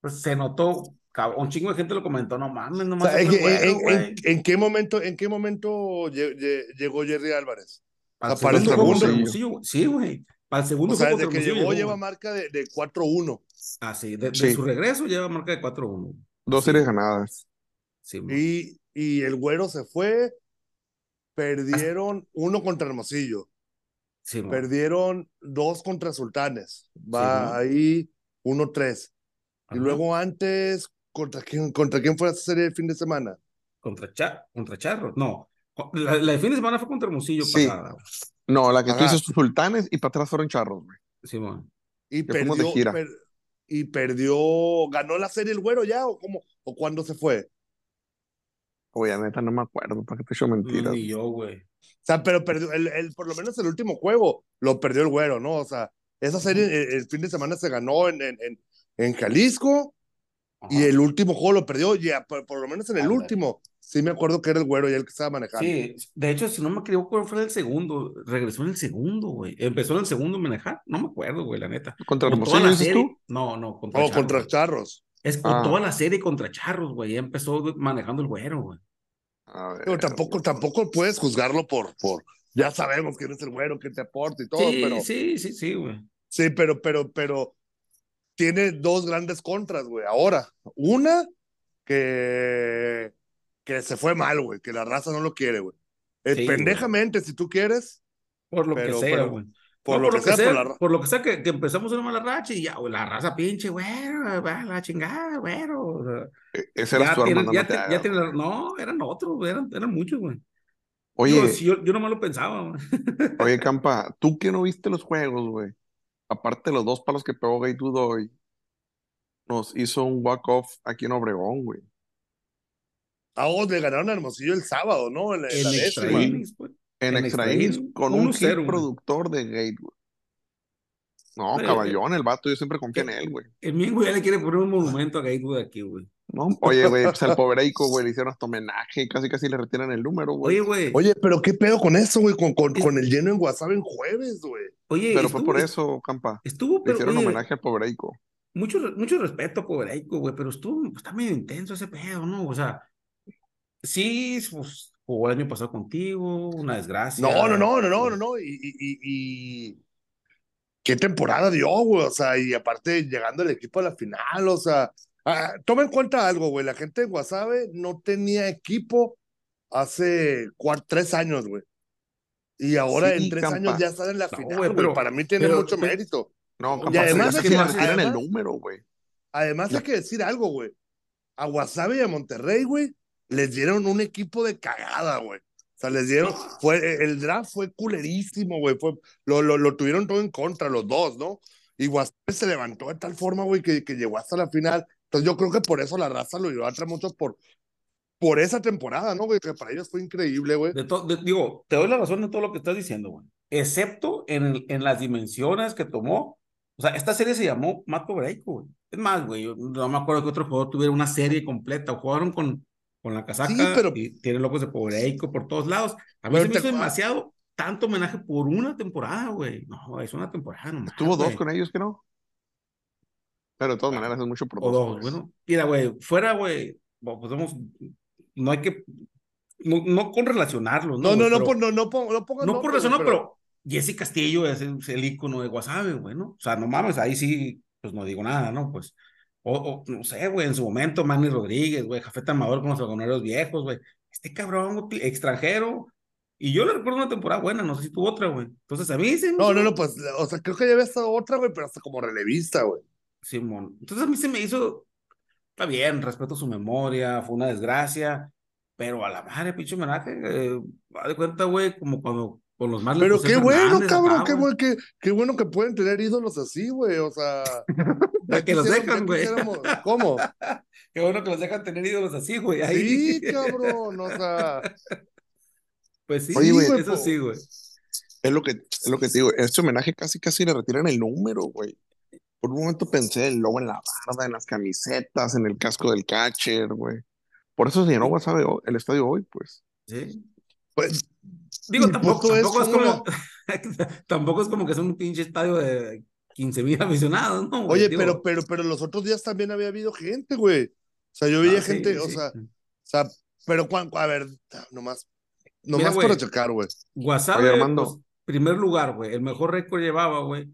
B: Pues se notó, cabrón, un chingo de gente lo comentó, no mames, no
C: O
B: mames.
C: sea, ¿en, qué- en- en- en qué momento, en qué momento lle- lle- llegó Jerry Álvarez?
B: Para el
C: para el
B: segundo. Hermosillo, güey. Sí, güey. Para el segundo
C: O sea,
B: juego
C: desde que
B: Hermosillo
C: llegó lleva marca de, de 4-1.
B: Ah, sí, de, de
A: Sí.
B: su regreso lleva marca de 4-1.
A: Dos
B: Sí.
A: series ganadas.
B: Sí.
C: Y, y el güero se fue. Perdieron uno contra Hermosillo.
B: sí.
C: Perdieron dos contra Sultanes. Va ahí 1-3. Y luego antes, ¿contra quién, ¿contra quién fue esa serie el fin de semana?
B: Contra, Cha- contra Charros. No. La, la de fin de semana fue contra Hermosillo
A: Sí.
B: pasada. güey.
A: No, la que tú
C: Ajá.
A: dices sultanes y para atrás fueron charros, güey.
B: Sí, mo.
C: Y
A: de
C: perdió,
A: gira.
C: per- y perdió, ganó la serie el güero ya, o cómo, o cuándo se fue.
A: Oye, neta, no me acuerdo, para qué te echo mentiras.
B: Ni yo, güey.
C: O sea, pero perdió, el, el- por lo menos el último juego lo perdió el güero, ¿no? O sea, esa serie el, el fin de semana se ganó en, en, en, en Jalisco y
B: Ajá.
C: el último juego lo perdió, ya, por, por lo menos en el último. Sí me acuerdo que era el güero y el que estaba manejando.
B: Sí, de hecho, si no me equivoco, fue el segundo. Regresó en el segundo, güey. Empezó en el segundo a manejar. No me acuerdo, güey, la neta.
A: ¿Contra Hermosillo dices
B: serie.
A: tú?
B: No, no, contra
C: O
B: Charros.
C: contra. Charros.
B: Es con
A: Ah.
B: toda la serie contra Charros, güey. Ya empezó manejando el güero, güey.
C: Pero tampoco, tampoco puedes juzgarlo por, por, ya sabemos quién es el güero, que te aporta y todo,
B: Sí,
C: pero
B: sí, sí, sí, güey.
C: sí, pero, pero, pero tiene dos grandes contras, güey. Ahora, una que, que se fue mal, güey, que la raza no lo quiere, güey. Eh,
B: Sí, güey.
C: pendejamente, si tú quieres,
B: Por lo
C: Pero-
B: que sea,
C: pero-
B: güey.
C: por,
B: No,
C: lo, que sea, por la ra-
B: por lo que sea que, que empezamos una mala racha y ya, güey, la raza pinche, güero, la chingada, güero. o sea,
A: E- Ese era tu
B: tienen,
A: hermano.
B: ya,
A: no te
B: ya tienen no, eran otros, eran, eran muchos, güey.
A: Oye,
B: Digo, si yo, yo nomás lo pensaba, güey.
A: oye, Campa, tú que no viste los juegos, güey. Aparte de los dos palos que pegó Gay hoy, nos hizo un walk-off aquí en Obregón, güey.
C: a vos le ganaron a Hermosillo el sábado, ¿no? En, la- en la
B: En extra innings, güey.
A: En
B: En
A: extra
B: extra
A: innings
B: innings,
A: con un
B: 1-0,
A: hit productor de Gate, güey. No,
B: Pero,
A: caballón, el vato, yo siempre confío en él, güey.
B: El Mingo ya le quiere poner un monumento a Gatewood aquí, güey.
A: No, oye, güey, pues al pobreico, güey, le hicieron hasta homenaje y casi casi le retiran el número, güey.
B: Oye, güey.
C: Oye, pero qué pedo con eso, güey, con, con,
B: Es-
C: con el lleno en WhatsApp en jueves, güey.
B: Oye,
A: Pero fue por eso, Campa.
B: Estuvo,
A: Le
B: pero,
A: hicieron
B: oye,
A: homenaje al pobreico.
B: mucho, mucho respeto Pobreico, güey, pero estuvo, está medio intenso ese pedo, ¿no? O sea, sí, pues, jugó el año pasado contigo, una desgracia.
C: No, no, no, no, no, no, no. Y, y, y, y- qué temporada dio, güey. O sea, y aparte llegando el equipo a la final, o sea, ah, toma en cuenta algo, güey. La gente de Guasave no tenía equipo hace cuatro, tres años, güey. Y ahora
A: Sí,
C: en tres
A: campa.
C: años ya está en la
B: No,
C: final,
B: güey, pero-
C: Para mí tiene
B: pero-
C: mucho
B: pero-
C: mérito.
A: No,
B: Y
A: Campa,
C: además
A: ya
C: de
A: que retiran el
C: además-
A: número, güey.
C: Además
A: Ya.
C: hay que decir algo, güey. A Guasave y a Monterrey, güey, les dieron un equipo de cagada, güey. O sea, les dieron, fue, el draft fue culerísimo, güey. Fue, lo, lo, lo tuvieron todo en contra, los dos, ¿no? Y Guasave se levantó de tal forma, güey, que, que llegó hasta la final. Entonces yo creo que por eso la raza lo idolatra mucho por, por esa temporada, ¿no, güey? Que para ellos fue increíble, güey.
B: De de- digo, te doy la razón en todo lo que estás diciendo, güey. Excepto en, el- en las dimensiones que tomó. O sea, esta serie se llamó Matt Pobreico, güey. Es más, güey, no me acuerdo que otro jugador tuviera una serie completa. Jugaron con, con la casaca
C: Sí, pero-
B: y tienen locos de Pobreico por todos lados. A mí
C: Pero
B: se me
C: te-
B: hizo demasiado tanto homenaje por una temporada, güey. No, es una temporada nomás,
A: Estuvo dos con ellos, que no. Pero de todas maneras es mucho por
B: O dos.
A: pues.
B: bueno. Mira, güey, fuera, güey, podemos, no hay que, no, no con relacionarlos,
C: No,
B: ¿no?
C: no, no,
B: Pero-
C: pon- no, no, pon- no pongan
B: no por relacionar,
C: güey,
B: pero Jesse Castillo es el, el ícono de Guasave, güey, ¿no? O sea, no mames, ahí sí, pues no digo nada, ¿no? Pues, o, o, no sé, güey, en su momento, Manny Rodríguez, güey, Jafeta Amador con los algoneros viejos, güey, este cabrón güey, extranjero, y yo le recuerdo una temporada buena, no sé si tuvo otra, güey. Entonces, a mí se me
C: No, no, no, pues, o sea, creo que ya había estado otra, güey, pero hasta como relevista, güey.
B: Simón. Entonces a mí se me hizo, está bien, respeto su memoria, fue una desgracia, pero a la madre, pinche homenaje, eh, de cuenta, güey, como cuando con los más
C: Pero qué bueno, cabrón, qué, bueno, qué, qué bueno que pueden tener ídolos así, güey, o sea...
B: Que los dejan, güey.
C: ¿Cómo?
B: Qué bueno que los dejan tener ídolos así, güey. ahí.
C: Sí, cabrón, o sea...
B: Pues sí,
A: Oye, güey,
B: eso
C: po-
B: sí, güey.
A: Es lo que, es lo que te digo. Este homenaje casi casi le retiran el número, güey. Por un momento pensé el logo en la barda, en las camisetas, en el casco del catcher, güey. Por eso se llenó WhatsApp hoy- el estadio hoy, pues.
B: Sí. Digo, tampoco, tampoco es
C: como
B: tampoco es como que es un pinche estadio de 15 mil aficionados, ¿no? güey?
C: oye,
B: Digo,
C: pero, pero, pero los otros días también había habido gente, güey. O sea, yo veía
B: ah, sí,
C: gente, o
B: sí.
C: sea, o sea, pero cuan- a ver, nomás, nomás
B: güey.
C: para checar, güey.
B: Guasave,
A: Oye, Armando.
B: pues, primer lugar, güey. El mejor récord llevaba, güey.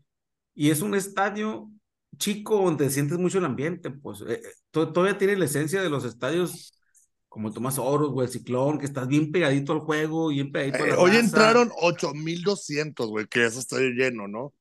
B: Y es un estadio chico donde sientes mucho el ambiente, pues. eh, eh, to- todavía tiene la esencia de los estadios como Tomás Oros, güey, el Ciclón, que estás bien pegadito al juego, bien pegadito a
C: Eh,
B: la
C: hoy
B: raza.
C: entraron 8200, güey, que eso está lleno, ¿no?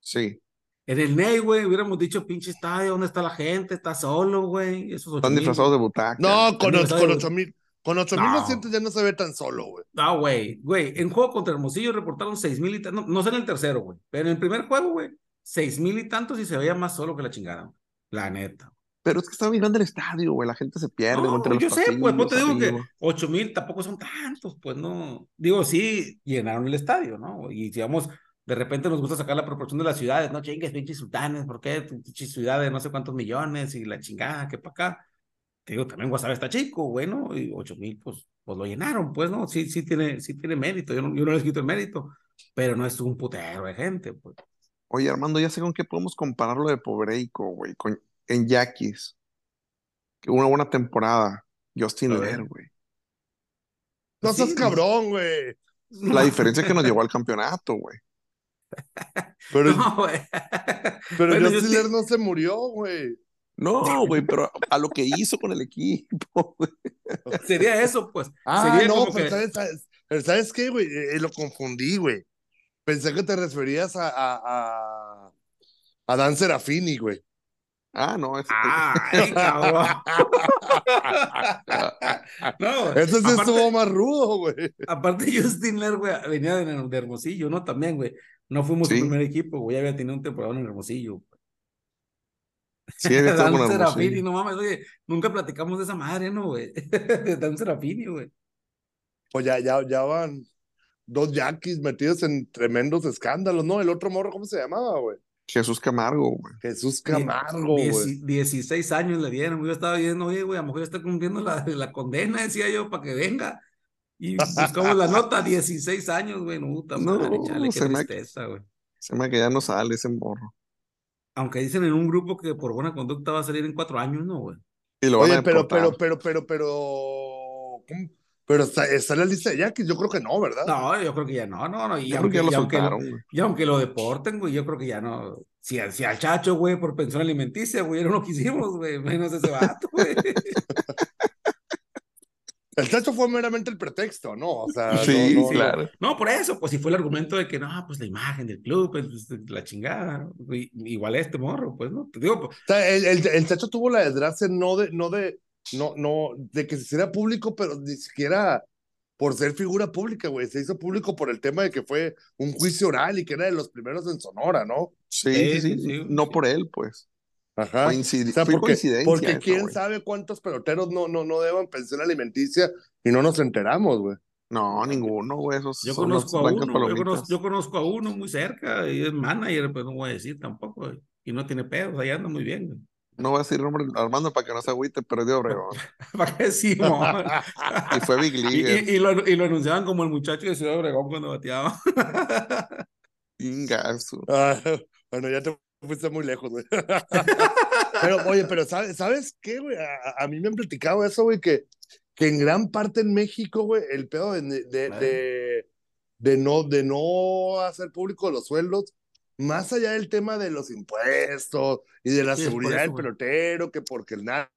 A: Sí.
B: En el Ney, güey, hubiéramos dicho, pinche estadio, ¿dónde está la gente? Está solo, güey.
A: Están disfrazados de butaca.
C: No, con,
B: está
C: con
B: de-
C: 8000, con 8200 ya no se ve tan solo, güey.
B: Ah, güey, güey, en juego contra Hermosillo reportaron seis mil y tantos, no, no sé en el tercero, güey, pero en el primer juego, güey, seis mil y tantos y se veía más solo que la chingada, la neta.
A: Pero es que está bien grande el estadio, güey. La gente se pierde
B: No,
A: entre los
B: yo sé, pues, pues te digo que
A: arriba.
B: ocho mil tampoco son tantos, pues no, digo, sí, llenaron el estadio, ¿no? Y digamos, de repente nos gusta sacar la proporción de las ciudades, no chingues, pinches sultanes, ¿por qué? Pinches ciudades de no sé cuántos millones y la chingada, que para acá. Te digo, también Guasave está chico, bueno, y ocho mil, pues, pues lo llenaron, pues, ¿no? Sí, sí tiene, sí tiene mérito, yo no, yo no le quito el mérito, pero no es un putero de gente, pues.
A: Oye, Armando, ya sé con qué podemos compararlo de Pobreico, güey. Con, en Yaquis. Que una buena temporada. Justin. Lever, güey.
C: No seas cabrón, güey.
A: La diferencia es que nos llevó al campeonato, güey.
C: Pero,
B: No, güey.
C: pero
B: Bueno,
C: Justin Ler no se murió, güey.
A: No, güey, pero a lo que hizo con el equipo, güey.
B: Sería eso, pues.
C: Ah,
B: Sería
C: no,
B: como
C: pero
B: que-
C: ¿sabes, sabes, pero ¿sabes qué, güey? Eh, eh, lo confundí, güey. Pensé que te referías a, a, a, a Dan Serafini, güey.
A: Ah, no, ese-
B: Ay, cabrón. no,
C: Ese sí
B: aparte-
C: estuvo más rudo, güey.
B: Aparte, Justin Ler, güey, venía de, de Hermosillo, ¿no? También, güey. No fuimos
A: Sí.
B: su primer equipo, güey. Ya había tenido un temporada en Hermosillo.
A: sí había estado con
B: Serafini, no mames, oye, nunca platicamos de esa madre, ¿no, güey? De Dan Serafini, güey.
C: Pues ya, ya, ya van dos yaquis metidos en tremendos escándalos, ¿no? El otro morro, ¿cómo se llamaba, güey?
A: Jesús Camargo, güey.
C: Jesús Camargo, güey.
B: Dieci- 16 años le dieron. Yo estaba viendo, oye, güey, a lo mejor ya está cumpliendo la, la condena, decía yo, para que venga. Y buscamos la nota, 16 años, güey. No, puta
A: No,
B: madre, chale, qué
A: se me-
B: tristeza, güey.
A: Se me que ya no sale ese morro.
B: Aunque dicen en un grupo que por buena conducta va a salir en cuatro años, ¿no, güey?
A: Y lo van
C: Oye,
A: a
C: pero,
A: deportar.
C: pero, pero, pero, pero. Pero está, está en la lista de yaquis, yo creo que no, ¿verdad?
B: No, yo creo que ya no, no, no. Y
A: Yo creo
B: aunque,
A: que ya lo
B: y aunque y aunque lo deporten, güey, yo creo que ya no. Si, si al chacho, güey, por pensión alimenticia, güey, era lo que hicimos, güey, menos ese vato, güey.
C: El chacho fue meramente el pretexto, ¿no? O sea,
A: Sí,
C: no, no,
A: claro.
B: No, por eso, pues si fue el argumento de que no, pues la imagen del club, pues, la chingada, ¿no? igual este morro, pues, ¿no? Te digo, pues,
C: O sea, el, el, el chacho tuvo la desgracia no de, no de, no, no, de que se hiciera público, pero ni siquiera por ser figura pública, güey. Se hizo público por el tema de que fue un juicio oral y que era de los primeros en Sonora, ¿no?
A: Sí,
B: Sí,
A: sí, sí. No por él, pues.
C: Ajá.
A: Coincidi-
C: O sea, porque,
A: coincidencia.
C: porque
A: eso,
C: quién
A: güey.
C: sabe cuántos peloteros no, no, no deban pensión alimenticia y no nos enteramos, güey.
A: No, ninguno, güey. Esos
B: yo conozco a uno, yo conozco, yo conozco a uno muy cerca y es manager, pero no voy a decir tampoco, güey, y no tiene pedos, ahí anda muy bien, güey.
A: No voy a decir nombre Armando para que no se agüite, pero es de Obregón.
B: ¿Para qué decimos?
A: Y fue Big League.
B: y, y lo, y lo anunciaban como el muchacho de Ciudad Obregón cuando bateaba.
A: Ingazo.
C: Ah, bueno, ya te fuiste muy lejos, güey. Pero, oye, pero ¿sabes, ¿sabes qué, güey? A, a mí me han platicado eso, güey, que, que en gran parte en México, güey, el pedo de, de, de no, de no hacer público los sueldos, más allá del tema de los impuestos y de la
B: Sí,
C: seguridad del pelotero, que porque el narco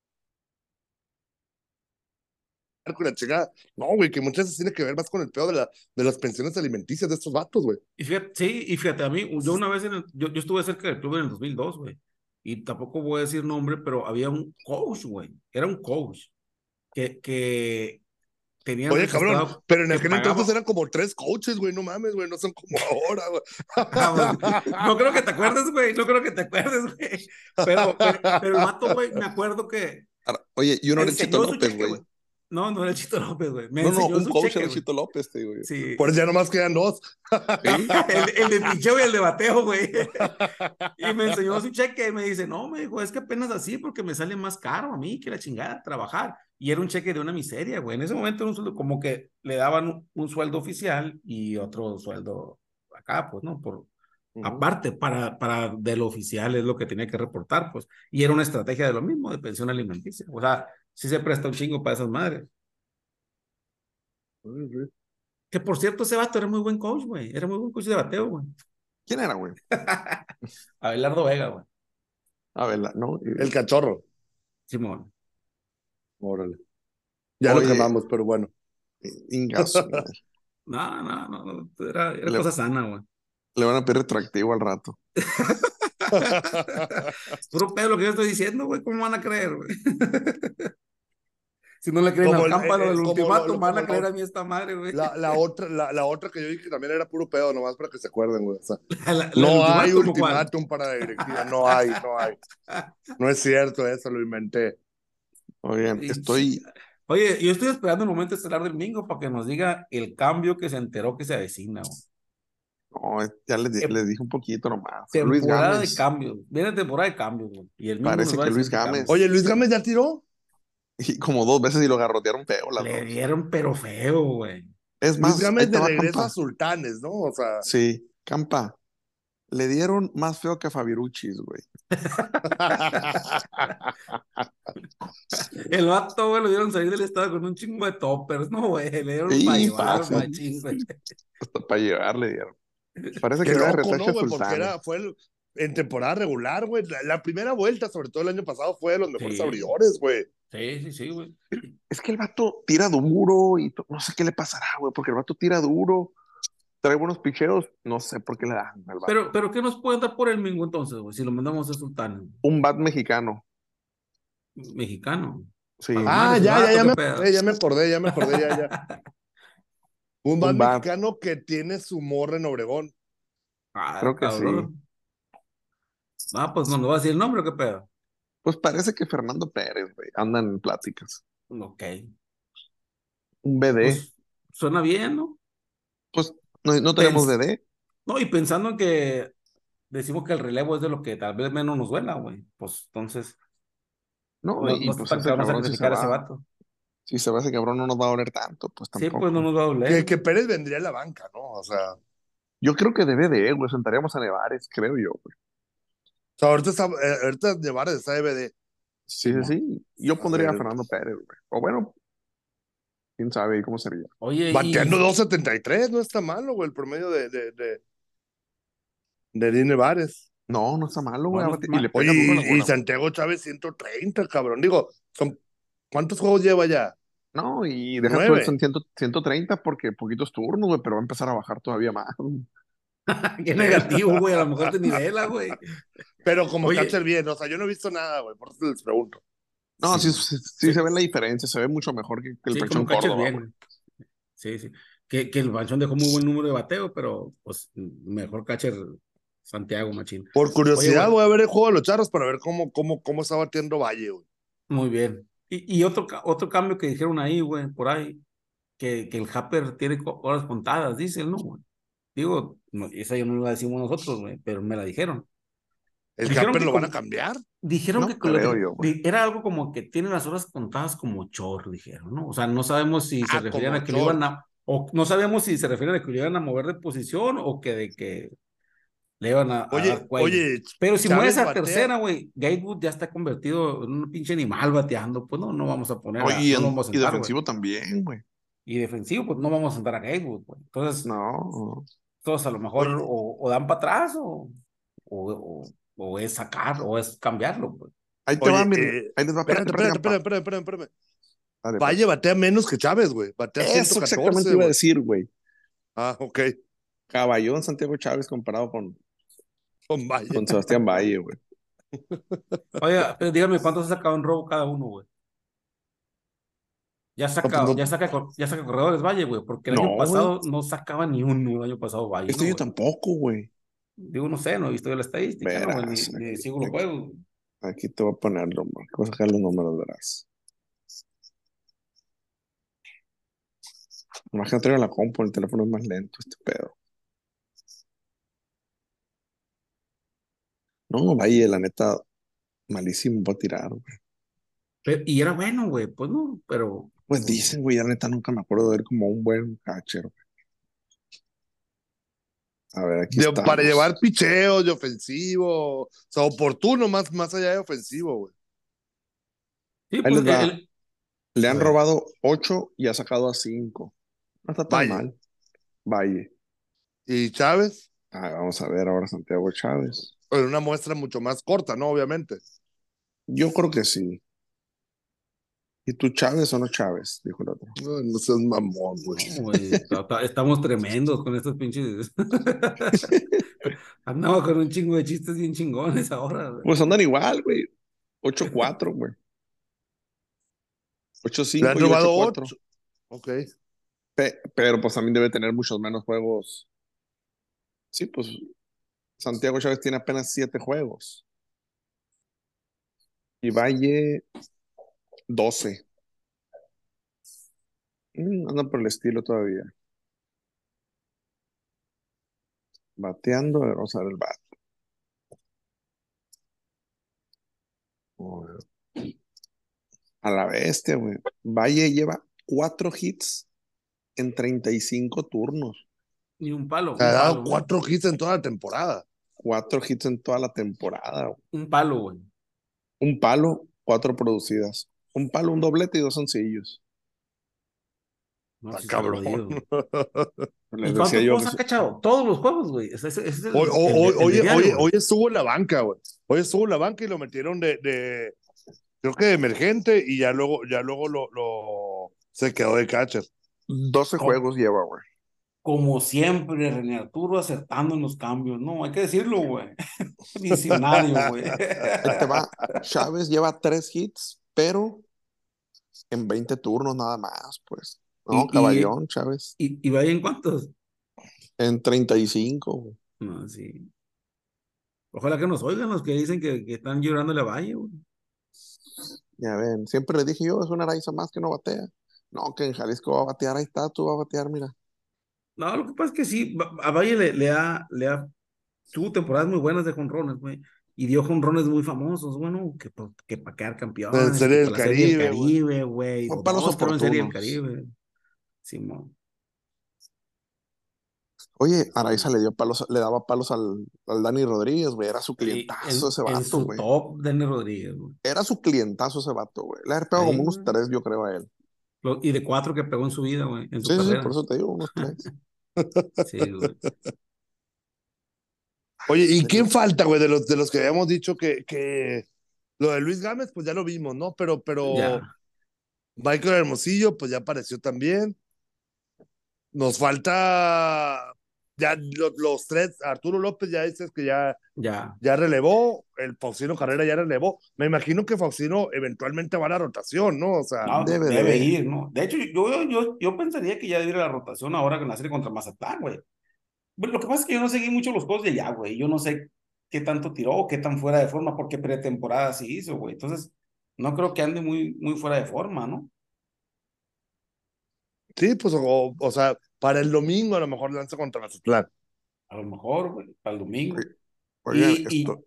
C: y la chingada. No, güey, que muchas veces tiene que ver más con el pedo de, la, de las pensiones alimenticias de estos vatos, güey.
B: Y fíjate, sí, y fíjate, a mí, yo una vez, en el- yo, yo estuve cerca del club en el 2002, güey, y tampoco voy a decir nombre, pero había un coach, güey, era un coach, que, que
C: Oye, cabrón, pero en
B: que
C: aquel
B: pagaba-
C: entonces eran como tres coaches, güey, no mames, güey, no son como ahora, güey.
B: Ah, güey, No creo que te acuerdes, güey, no creo que te acuerdes, güey, pero, pero, pero el vato, güey, me acuerdo que
A: Ahora, Oye, y uno era Chito López, güey.
B: No, no era el Chito López, güey,
A: No, no, un
B: su
A: coach
B: cheque,
A: era el
B: güey.
A: Chito López, yo.
B: Sí.
C: Por eso ya nomás quedan dos.
B: el, el de picheo y el de bateo, güey. Y me enseñó su cheque y me dice, no, me dijo, es que apenas así porque me sale más caro a mí que la chingada trabajar. Y era un cheque de una miseria, güey. En ese momento era un sueldo, como que le daban un, un sueldo oficial y otro sueldo acá, pues, ¿no? Por, aparte, para, para de lo oficial es lo que tenía que reportar, pues. Y era una estrategia de lo mismo, de pensión alimenticia. O sea, sí se presta un chingo para esas madres. Que por cierto, ese vato era muy buen coach, güey. Era muy buen coach de bateo, güey.
A: ¿Quién era, güey?
B: Abelardo Vega, güey.
A: A ver, la- no.
C: El cachorro.
B: Simón.
C: Órale. Ya
A: Oye.
C: lo quemamos, pero bueno.
A: Ingazo. güey.
B: No, no, no, no, era, era
A: Le-
B: cosa sana, güey.
A: Le van a pedir retroactivo al rato.
B: Puro pedo lo que yo estoy diciendo, güey, ¿cómo van a creer, güey? si no le creen
C: Como
B: al cámpano
C: eh,
B: del ultimato, van a creer a mí esta madre, güey.
C: La, la otra, la, la otra que yo dije que también era puro pedo, nomás para que se acuerden, güey. O sea,
B: La-
C: no hay
B: ultimátum, ¿cuál?
C: ultimátum para la directiva, no hay, no hay. No es cierto eso, lo inventé.
A: Oigan, estoy.
B: Oye, yo estoy esperando el momento estelar del domingo para que nos diga el cambio que se enteró que se avecina, güey.
A: No, ya les,
B: Tem-
A: les dije un poquito nomás. Luis
B: Temporada de cambios. Viene temporada de cambios, güey. Y el mismo
A: Parece que Luis Gámez-.
C: Oye, Luis Gámez ya tiró.
A: Y como dos veces y lo garrotearon feo las
B: Le
A: dos.
B: dieron pero feo, güey.
A: Es más,
C: Luis Gámez de regreso
A: Campa.
C: a Sultanes, ¿no? O sea,
A: Sí, Campa. Le dieron más feo que a Fabiruchis, güey.
B: El vato, güey, lo dieron salir del estado con un chingo de toppers, ¿no, güey? Le dieron
A: Sí,
B: para llevar, machín, güey.
A: Hasta para llevar le dieron. Parece que
C: Qué
A: era
C: loco,
A: retache
C: ¿no, güey? Porque
A: sultano.
C: era, fue el- en temporada regular, güey. La, la primera vuelta, sobre todo el año pasado, fue de los mejores
B: Sí.
C: abridores, güey.
B: Sí, sí, sí, güey.
A: Es que el vato tira duro y no sé qué le pasará, güey, porque el vato tira duro, trae buenos picheos, no sé por qué le dan al.
B: Pero, pero, ¿qué nos pueden dar por el Mingo entonces, güey? Si lo mandamos a Sultán,
A: Un bat mexicano.
B: mexicano.
A: Sí.
B: Ah,
C: ya, ya, ya me
B: pedo.
C: acordé, ya me acordé, ya me acordé, ya, ya. Un bat
A: Un bat.
C: mexicano que tiene su morra en Obregón.
B: Ah,
A: Creo que
B: cabrón. Ah, pues no me va a decir el nombre, ¿qué pedo?
A: Pues parece que Fernando Pérez, güey, andan en pláticas.
B: Ok.
A: Un BD. Pues,
B: Pues, suena bien, ¿no?
A: No, no tenemos
B: pens-
A: BD.
B: No, y pensando en que decimos que el relevo es de lo que tal vez menos nos duela, güey. Pues entonces,
A: No,
B: no,
A: y
B: no
A: pues ese
B: cabrón
A: cabrón si
B: a ese
A: va.
B: vato.
A: Si se va ese cabrón no nos va a doler tanto, pues
B: Sí,
A: tampoco.
B: pues no nos va a doler.
C: Que, que Pérez vendría a la banca, ¿no? O sea, o
A: Yo creo que de BD, güey, sentaríamos a Nevares, creo yo, güey.
C: sea ahorita, está, eh, ahorita Nevares está de BD.
A: Sí, sí, sí. Yo pondría a. Fernando Pérez, güey. O bueno, quién sabe cómo sería.
B: Oye, y-
C: Bateando 2.73, no está malo, güey, el promedio de, de, de, de Dean Nevares.
A: No, no está malo, güey.
B: No, no
A: y le
C: Oye, y, y. Santiago Chávez 130, cabrón. Digo, son, ¿cuántos juegos lleva ya?
A: No, y deja tú en 100 130 porque poquitos turnos, güey, pero va a empezar a bajar todavía más.
B: qué negativo, güey. A lo mejor te nivela, güey.
C: Pero como
B: Oye.
C: catcher bien, o sea, yo no he visto nada, güey, por eso les pregunto.
A: No, sí,
B: Sí.
A: sí, sí se ve la diferencia, se ve mucho mejor que, que el
B: cachas
A: Córdoba,
B: bien. Sí, sí. Que, que el Banchón dejó muy buen número de bateo, pero pues mejor catcher Santiago Machín.
C: Por curiosidad,
B: Oye,
C: voy a ver el juego de los charros para ver cómo, cómo, cómo está batiendo Valle, güey.
B: Muy bien. Y, y otro, otro cambio que dijeron ahí, güey, por ahí, que, que el Happer tiene horas contadas, dicen, ¿no? güey? Digo, no, esa yo no la decimos nosotros, güey, pero me la dijeron.
C: ¿El
B: que
C: lo van a cambiar?
B: Dijeron
A: No
B: que
A: creo
B: que-
A: yo,
B: era algo como que tiene las horas contadas como chor, dijeron, ¿no? O sea, no sabemos si se
C: Ah,
B: referían
C: como
B: a que lo iban a, o no sabemos si se refieren a que lo iban a mover de posición o que de que le iban a, a
C: Oye,
B: dar cuello.
C: oye,
B: Pero si mueves a
C: batea-
B: tercera, güey, Gatewood ya está convertido en un pinche animal bateando, pues no, no vamos a poner, a-
A: Oye, y,
B: no vamos a
A: y
B: sentar, güey.
A: defensivo también, güey.
B: Y defensivo, pues no vamos a sentar a Gatewood, güey. Entonces,
A: No.
B: todos a lo mejor o, o dan para atrás o, o, o, o es sacar, o es cambiarlo. Pues.
A: Ahí te
C: Oye,
A: va, mire.
C: Eh,
A: ahí les va.
C: Espérate,
A: espérate,
C: espérate,
A: espérate,
C: espérate.
A: Dale,
C: Valle pues. batea menos que Chávez, güey. Batea
A: Eso exactamente wey. iba a decir, güey.
C: Ah, ok.
A: Caballón Santiago Chávez comparado con,
C: con, Valle.
A: con Sebastián Valle, güey.
B: Oiga, pero eh, dígame, ¿cuántos ha sacado en robo cada uno, güey? Ya saca, ya saca, ya saca corredores Valle, güey, porque el año pasado no sacaba ni uno el año pasado Valle.
A: Este
B: año
A: tampoco, güey.
B: Digo, no sé, no he visto yo la estadística, no,
A: Verás,
B: ni, ni
A: aquí-
B: sigo los
A: aquí.
B: juegos.
A: Aquí te voy a ponerlo, güey. Voy a sacar los números, verás. Imagínate traigo la compu, el teléfono es más lento, este pedo. No, Valle, la neta, malísimo para tirar, güey.
B: Pero- y era bueno, güey, pues no, pero
A: Pues dicen, güey, la neta nunca me acuerdo de él como un buen catcher. A ver, aquí
C: De-
A: estamos.
C: para llevar picheos de ofensivo. O sea, oportuno más, más allá de ofensivo, güey.
B: sí, pues,
A: Le han robado 8 y ha sacado a 5. No está tan
C: Valle.
A: mal. Valle.
C: Y Chávez,
A: Ah, vamos a ver ahora Santiago Chávez.
C: en una muestra mucho más corta, ¿no? Obviamente.
A: Yo creo que sí. ¿Y tú Chávez o no Chávez? Dijo el otro.
C: No, no seas mamón, güey.
B: Estamos tremendos con estos pinches. Andamos con un chingo de chistes bien chingones ahora. güey.
A: Pues andan igual, güey. 8-4, güey. 8-5
C: Le han
A: y
C: robado
A: 8-4.
C: ocho. Ok.
A: Pe- pero pues también debe tener muchos menos juegos. Sí, pues Santiago Chávez tiene apenas 7 juegos. Y Valle 12. Mm, andan por el estilo todavía. Bateando, a ver, vamos a ver el bat. A la bestia, güey. Valle lleva 4 hits en 35 turnos.
B: Ni un palo.
C: Se ha
B: un
C: dado
B: palo,
C: cuatro hits en toda la temporada.
A: cuatro hits en toda la temporada. güey.
B: Un palo, güey.
A: Un palo, cuatro producidas. Un palo, un doblete y dos sencillos.
B: No,
C: Ah, cabrón.
A: Les
B: ¿Y
A: decía
B: cuántos
A: yo
B: juegos
A: que
B: cachado? Todos los juegos, güey. Es el-
C: Hoy,
B: el
C: estuvo en la banca, güey. Hoy estuvo en la banca y lo metieron de, de creo que de emergente y ya luego, ya luego lo, lo se quedó de catcher.
A: 12
B: ¿Cómo?
A: juegos lleva, güey.
B: Como siempre, René Arturo acertando en los cambios. No, hay que decirlo, güey. Visionario, güey.
A: Ahí te va. Chávez lleva tres hits, pero en 20 turnos nada más, pues. No,
B: Y- y-
A: caballón, Chávez.
B: ¿Y, y vaya en cuántos?
A: En 35. güey.
B: No, sí. Ojalá que nos oigan los que dicen que, que están llorándole a Valle, güey.
A: Ya ven, siempre le dije yo, es una Araiza más que no batea. No, que en Jalisco va a batear, ahí está, tú vas a batear, mira.
B: No, lo que pasa es que sí, a Valle le, le ha, le ha, tuvo temporadas muy buenas de jonrones, güey. Y dio jonrones muy famosos, bueno, que, que para quedar campeón.
C: En Serie del
B: la Serie del
C: Caribe, güey.
A: Para los
B: en Serie del. Caribe. Simón.
A: Oye, Araiza le dio palos, le daba palos al, al Dani Rodríguez, güey. Era su clientazo ese vato, güey.
B: top, Denny Rodríguez, güey.
A: Era su clientazo ese vato, güey. Le ha pegado como unos tres, yo creo, a él.
B: Lo- Y de cuatro que pegó en su vida, güey,
A: Sí, sí, por eso te digo, unos tres.
B: Sí, güey.
C: Oye, ¿y quién falta, güey, de los, de los que habíamos dicho que, que lo de Luis Gámez, pues ya lo vimos, ¿no? Pero, pero
B: Ya.
C: Michael Hermosillo, pues ya apareció también. Nos falta ya lo- los tres, Arturo López ya dices que ya,
B: Ya.
C: ya relevó, el Faustino Carrera ya relevó. Me imagino que Faustino eventualmente va a la rotación, ¿no? O sea,
B: No,
A: Debe
B: debe,
A: de.
B: ir, ¿no? De hecho, yo, yo, yo pensaría que ya debe ir a la rotación ahora con la serie contra Mazatlán, güey. Lo que pasa es que yo no seguí mucho los juegos de allá, güey. Yo no sé qué tanto tiró, qué tan fuera de forma, porque pretemporada sí hizo, güey. Entonces, no creo que ande muy, muy fuera de forma, ¿no?
C: sí, pues, o, o sea, para el domingo a lo mejor lanza contra Mazatlán.
B: A lo mejor, güey, para el domingo.
A: Oigan,
B: Y, y
A: esto,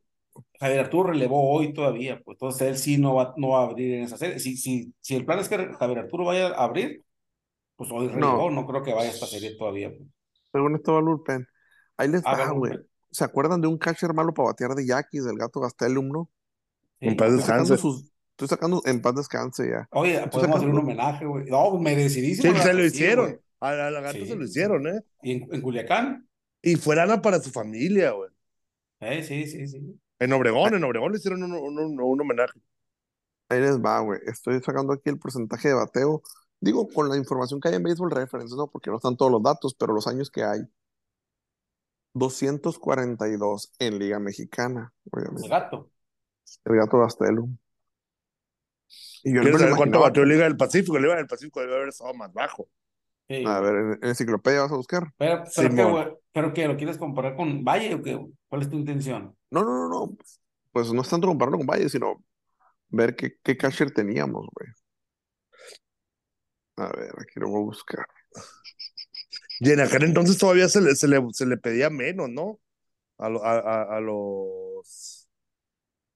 B: Javier Arturo relevó hoy todavía, pues entonces él sí no va, no va a abrir en esa serie. Si, si, si el plan es que Javier Arturo vaya a abrir, pues hoy relevó, no, creo que vaya a esta serie todavía. pues.
A: Según esto va al bullpen. Ahí les
B: Ah,
A: va, güey. ¿Se acuerdan de un catcher malo para batear de Yaquis, del gato Gastelum, no?
B: Sí.
C: En paz
A: Estoy sacando
C: descanse.
A: sus, estoy sacando, en paz descanse ya.
B: Oye,
A: Estoy
B: podemos hacer un homenaje, güey. No, merecidísimo.
C: Sí, se lo
B: sí,
C: hicieron. A la, a la gato
B: Sí.
C: se lo hicieron, ¿eh?
B: Y en, en Culiacán.
C: Y fue lana para su familia, güey.
B: Eh, sí, sí, sí.
C: En Obregón, en Obregón le hicieron un, un, un- un homenaje.
A: Ahí les va, güey. Estoy sacando aquí el porcentaje de bateo. Digo, con la información que hay en Baseball Reference, ¿no? Porque no están todos los datos, pero los años que hay. 242 en Liga Mexicana,
B: El
A: obviamente.
B: gato.
A: El gato Gastelum. Y yo
C: ¿Quieres
A: lo
C: saber cuánto batió Liga del Pacífico? Liga del Pacífico debe haber estado más bajo.
B: Sí.
A: A ver, en, en enciclopedia vas a buscar.
B: Pero, pero, güey, ¿pero qué? ¿Lo quieres comparar con Valle o qué? ¿Cuál es tu intención?
A: No, no, no, no. Pues no es tanto compararlo con Valle, sino ver qué, qué catcher teníamos, güey. A ver, aquí lo voy a buscar.
C: Y en aquel entonces todavía se le, se le, se le pedía menos, ¿no? A, lo- a, a, a los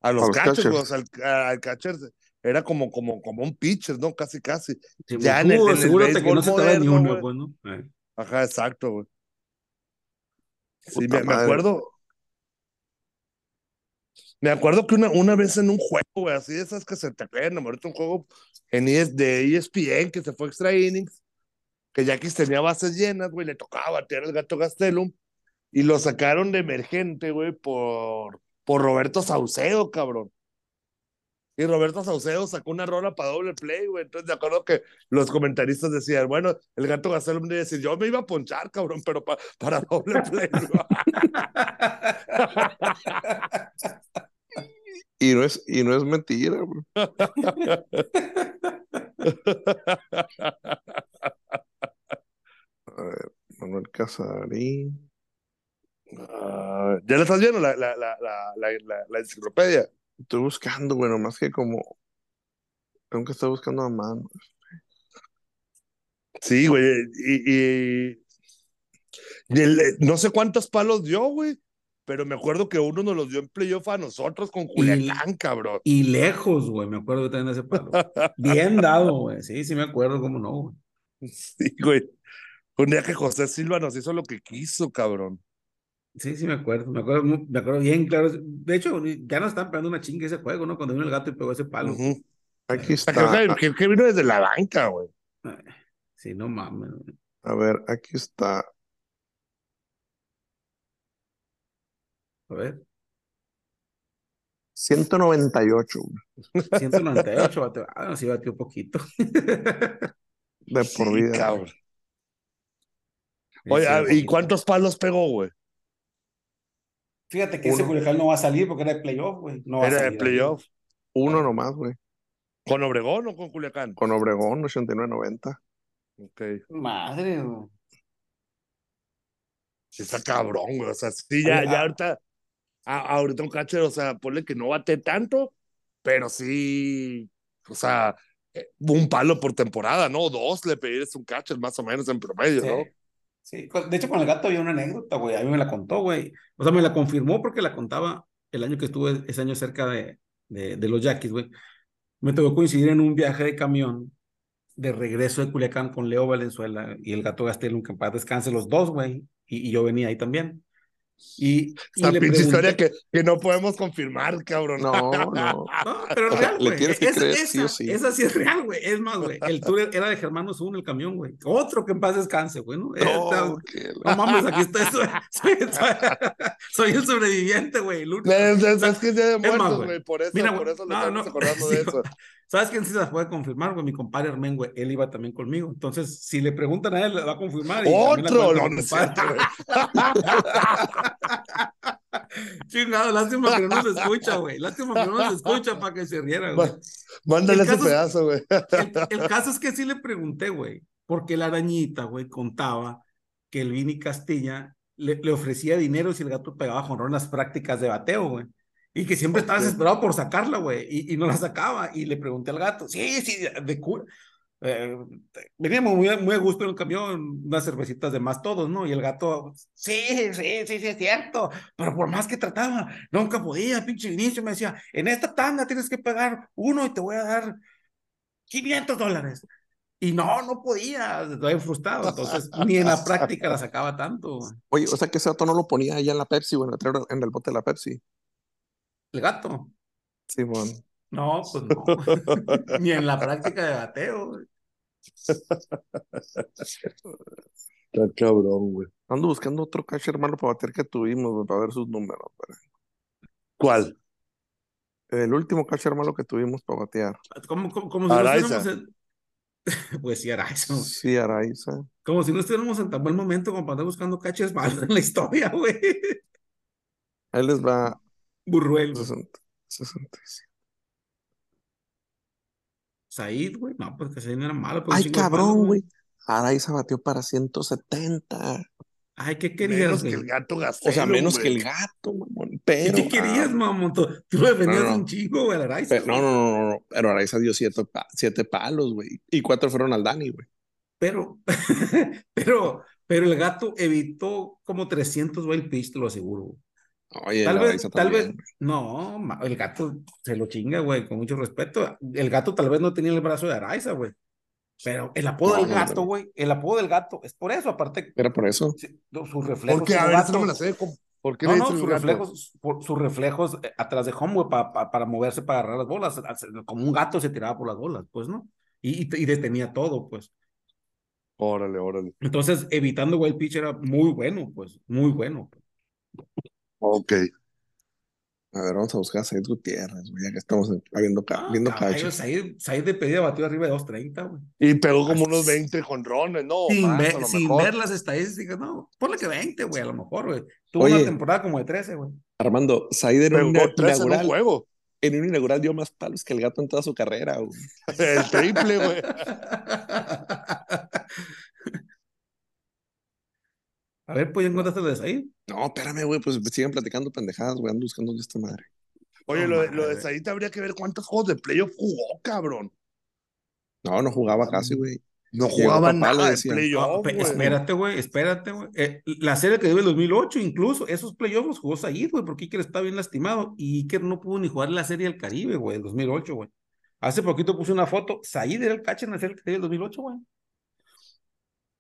C: a los
A: A los
C: catchers,
A: catchers.
C: sea, al, al catcher era como, como, como un pitcher, ¿no? Casi, casi.
B: Sí,
C: Ya en el- en el
B: asegúrate que no se ni uno, pues, ¿no? Eh.
C: Ajá, exacto, güey. Sí, me, me acuerdo. Me acuerdo que una, una vez en un juego, güey, así de esas que se te pegan, ahorita un juego en ES, de ESPN que se fue extra innings, que Yaquis tenía bases llenas, güey, le tocaba batear el gato Gastelum y lo sacaron de emergente, güey, por, por Roberto Saucedo, cabrón. Y Roberto Saucedo sacó una rola para doble play, güey. Entonces, de acuerdo que los comentaristas decían, bueno, el gato Gastelum debe decir, yo me iba a ponchar, cabrón, pero pa- para doble play.
A: Y no es, y no es mentira, güey. A ver, Manuel Casarín.
C: Ah, ¿Ya le estás viendo la, la, la- la enciclopedia?
A: Estoy buscando, güey, nomás que como. Tengo que estar buscando a mano.
C: Sí, güey. Y, y, y el- eh, no sé cuántos palos dio, güey. Pero me acuerdo que uno nos los dio en playoff a nosotros con Culiacán, cabrón.
B: Y lejos, güey, me acuerdo también de ese palo. Bien dado, güey. Sí, sí me acuerdo, cómo no, güey.
C: Sí, güey. Un día que José Silva nos hizo lo que quiso, cabrón.
B: Sí, sí, me acuerdo, me acuerdo, me acuerdo bien, claro. De hecho, ya nos están pegando una chinga ese juego, ¿no? Cuando vino el gato y pegó ese palo.
A: Aquí está.
C: creo que, vino desde la banca, güey.
B: Sí, no mames. güey.
A: A ver, aquí está.
B: A ver,
A: 198, güey,
B: 198 bateó. Ah, no, sí batió poquito.
A: de por
C: Sí,
A: vida.
C: cabrón. Oye, ah, ¿y cuántos palos pegó, güey?
B: Fíjate que ese. Culiacán no va a salir porque era de playoff, güey. No
C: Era de playoff.
A: Uno nomás, güey.
C: ¿Con Obregón o con Culiacán?
A: Con Obregón, 89-90.
C: Ok.
B: Madre, güey.
C: Sí, está cabrón, güey. O sea, sí, ya, ya
B: ah.
C: ahorita, a- ahorita un catcher, o sea, ponle que no bate tanto, pero sí, o sea, eh, un palo por temporada, ¿no? Dos le pedís un catcher más o menos en promedio,
B: Sí.
C: ¿no?
B: Sí, de hecho con el gato había una anécdota, güey, a mí me la contó, güey. O sea, me la confirmó porque la contaba el año que estuve, ese año cerca de, de, de los Yaquis, güey. Me tocó coincidir en un viaje de camión de regreso de Culiacán con Leo Valenzuela y el gato Gastelum, que en paz descanse los dos, güey, y, y yo venía ahí también. Y, le
C: pinche
B: pregunté-
C: historia que, que no podemos confirmar, cabrón.
A: No, no.
B: No, pero es real, güey. Esa-
A: creer
B: esa,
A: sí o sí.
B: esa sí es real, güey. Es más, güey. El tour era de Germano Zun, el camión, güey. Otro que en paz descanse, güey, ¿no? Esta-
A: No, que
B: No mames, aquí estoy. Soy, soy, soy- soy el sobreviviente, güey.
C: Es, es- es que es Día de Muertos,
B: güey.
C: por eso,
B: Mira,
C: por eso
B: no,
C: estamos
B: no,
C: acordando
B: sí,
C: de eso.
B: ¿Sabes quién sí se las puede confirmar, güey? Mi compadre Hermen, güey. Él iba también conmigo. Entonces, si le preguntan a él, le va a confirmar. y
C: Otro, no, no.
B: Chingado, lástima que no nos escucha, güey. Lástima que no nos escucha para que se riera, güey.
C: Mándale ese pedazo, güey.
B: El, el caso es que sí le pregunté, güey, porque la arañita, güey, contaba que el Vini Castilla le, le ofrecía dinero si el gato pegaba las prácticas de bateo, güey. Y que siempre estaba desesperado por sacarla, güey, y, y no la sacaba. Y le pregunté al gato, sí, sí, de cura. Eh, veníamos muy, muy a gusto en el camión, unas cervecitas de más todos, ¿no? Y el gato, sí, sí, sí, sí, es cierto, pero por más que trataba, nunca podía, pinche Vinicio me decía, en esta tanda tienes que pagar uno y te voy a dar 500 dólares. Y no, no podía, estoy frustrado, entonces ni en la práctica la sacaba tanto.
A: Oye, o sea que ese dato no lo ponía allá en la Pepsi, güey, en el en el bote de la Pepsi.
B: El gato,
A: bueno.
B: no, pues no, ni en la práctica de bateo. güey.
C: Está cabrón, güey.
A: Ando buscando otro catcher malo para bater que tuvimos, güey, para ver sus números. güey.
C: ¿Cuál?
A: El último catcher malo que tuvimos para batear.
B: Como, como, como si no
C: Araiza.
B: en... Pues sí, Araiza.
A: Sí, Araiza.
B: Como si no estuviéramos en tan buen momento como para andar buscando caches malos en la historia, güey.
A: Ahí les va
B: Burruel, güey.
A: 60, 67.
B: Said, güey. No, pues que Said no era malo. un
A: Ay, cabrón, güey. Araiza batió para 170.
B: Ay, ¿qué querías,
C: Menos
B: güey?
C: que el gato
A: O
C: Gastelum,
A: sea, menos que
C: güey.
A: el gato, mamón.
B: ¿Y
A: Pero.
B: qué querías,
A: ah,
B: mamón? Tú, lo defendías
A: No,
B: un chingo, güey, Araiza.
A: pero- no,
B: güey.
A: no, no, no, no. Pero Araiza dio siete, pa- siete palos, güey. Y cuatro fueron al Dani, güey.
B: Pero, pero, pero el gato evitó como 300 wild pitch, te lo aseguro. Güey.
A: Oye,
B: Tal vez, tal vez, no, el gato se lo chinga, güey, con mucho respeto. El gato tal vez no tenía el brazo de Araiza, güey. Pero el apodo
A: No,
B: del gato,
A: no.
B: güey, el apodo del gato es por eso, aparte,
A: Era por eso.
C: no me la sé. ¿Cómo? ¿Por qué
B: No, sus
C: el
B: reflejos, por- sus reflejos eh, atrás de home, güey, pa- pa- para moverse, para agarrar las bolas. Como un gato se tiraba por las bolas, pues, ¿no? Y, y, y detenía todo, pues.
C: Órale, órale.
B: Entonces, evitando wild pitch era muy bueno, pues, muy bueno.
C: Ok.
A: A ver, vamos a buscar a Said Gutiérrez, güey, ya que estamos viendo, ca-
B: Ah,
A: viendo
B: caballo,
A: catchers.
B: Said, Said de pedida batió arriba de 230, güey.
C: Y pegó como unos 20 jonrones, ¿no?
B: Sin,
C: más,
B: ver,
C: a lo
B: sin
C: mejor.
B: ver las estadísticas, no, ponle que 20, güey, a lo mejor, güey. Tuvo
A: Oye.
B: una temporada como de 13, güey.
A: Armando, Said en un
C: tres en un
A: inaugural,
C: juego.
A: en un inaugural dio más palos que el gato en toda su carrera, güey.
C: El triple, güey.
B: A ver, pues ya encontraste lo de Said.
A: No, espérame, güey, pues siguen platicando pendejadas, güey, ando buscando de esta madre.
C: Oye,
B: No
C: lo, de- lo de. Said habría que ver cuántos juegos de playoff jugó, cabrón.
A: No, no jugaba casi, güey.
C: No jugaba nada de.
B: No,
C: playoff, güey.
B: espérate, güey, espérate, güey. Eh, la serie que dio el 2008, incluso, esos playoffs los jugó Said, güey, porque Iker está bien lastimado y Iker no pudo ni jugar la serie del Caribe, güey, el 2008, güey. Hace poquito puse una foto, Said era el catcher en la serie del 2008, güey.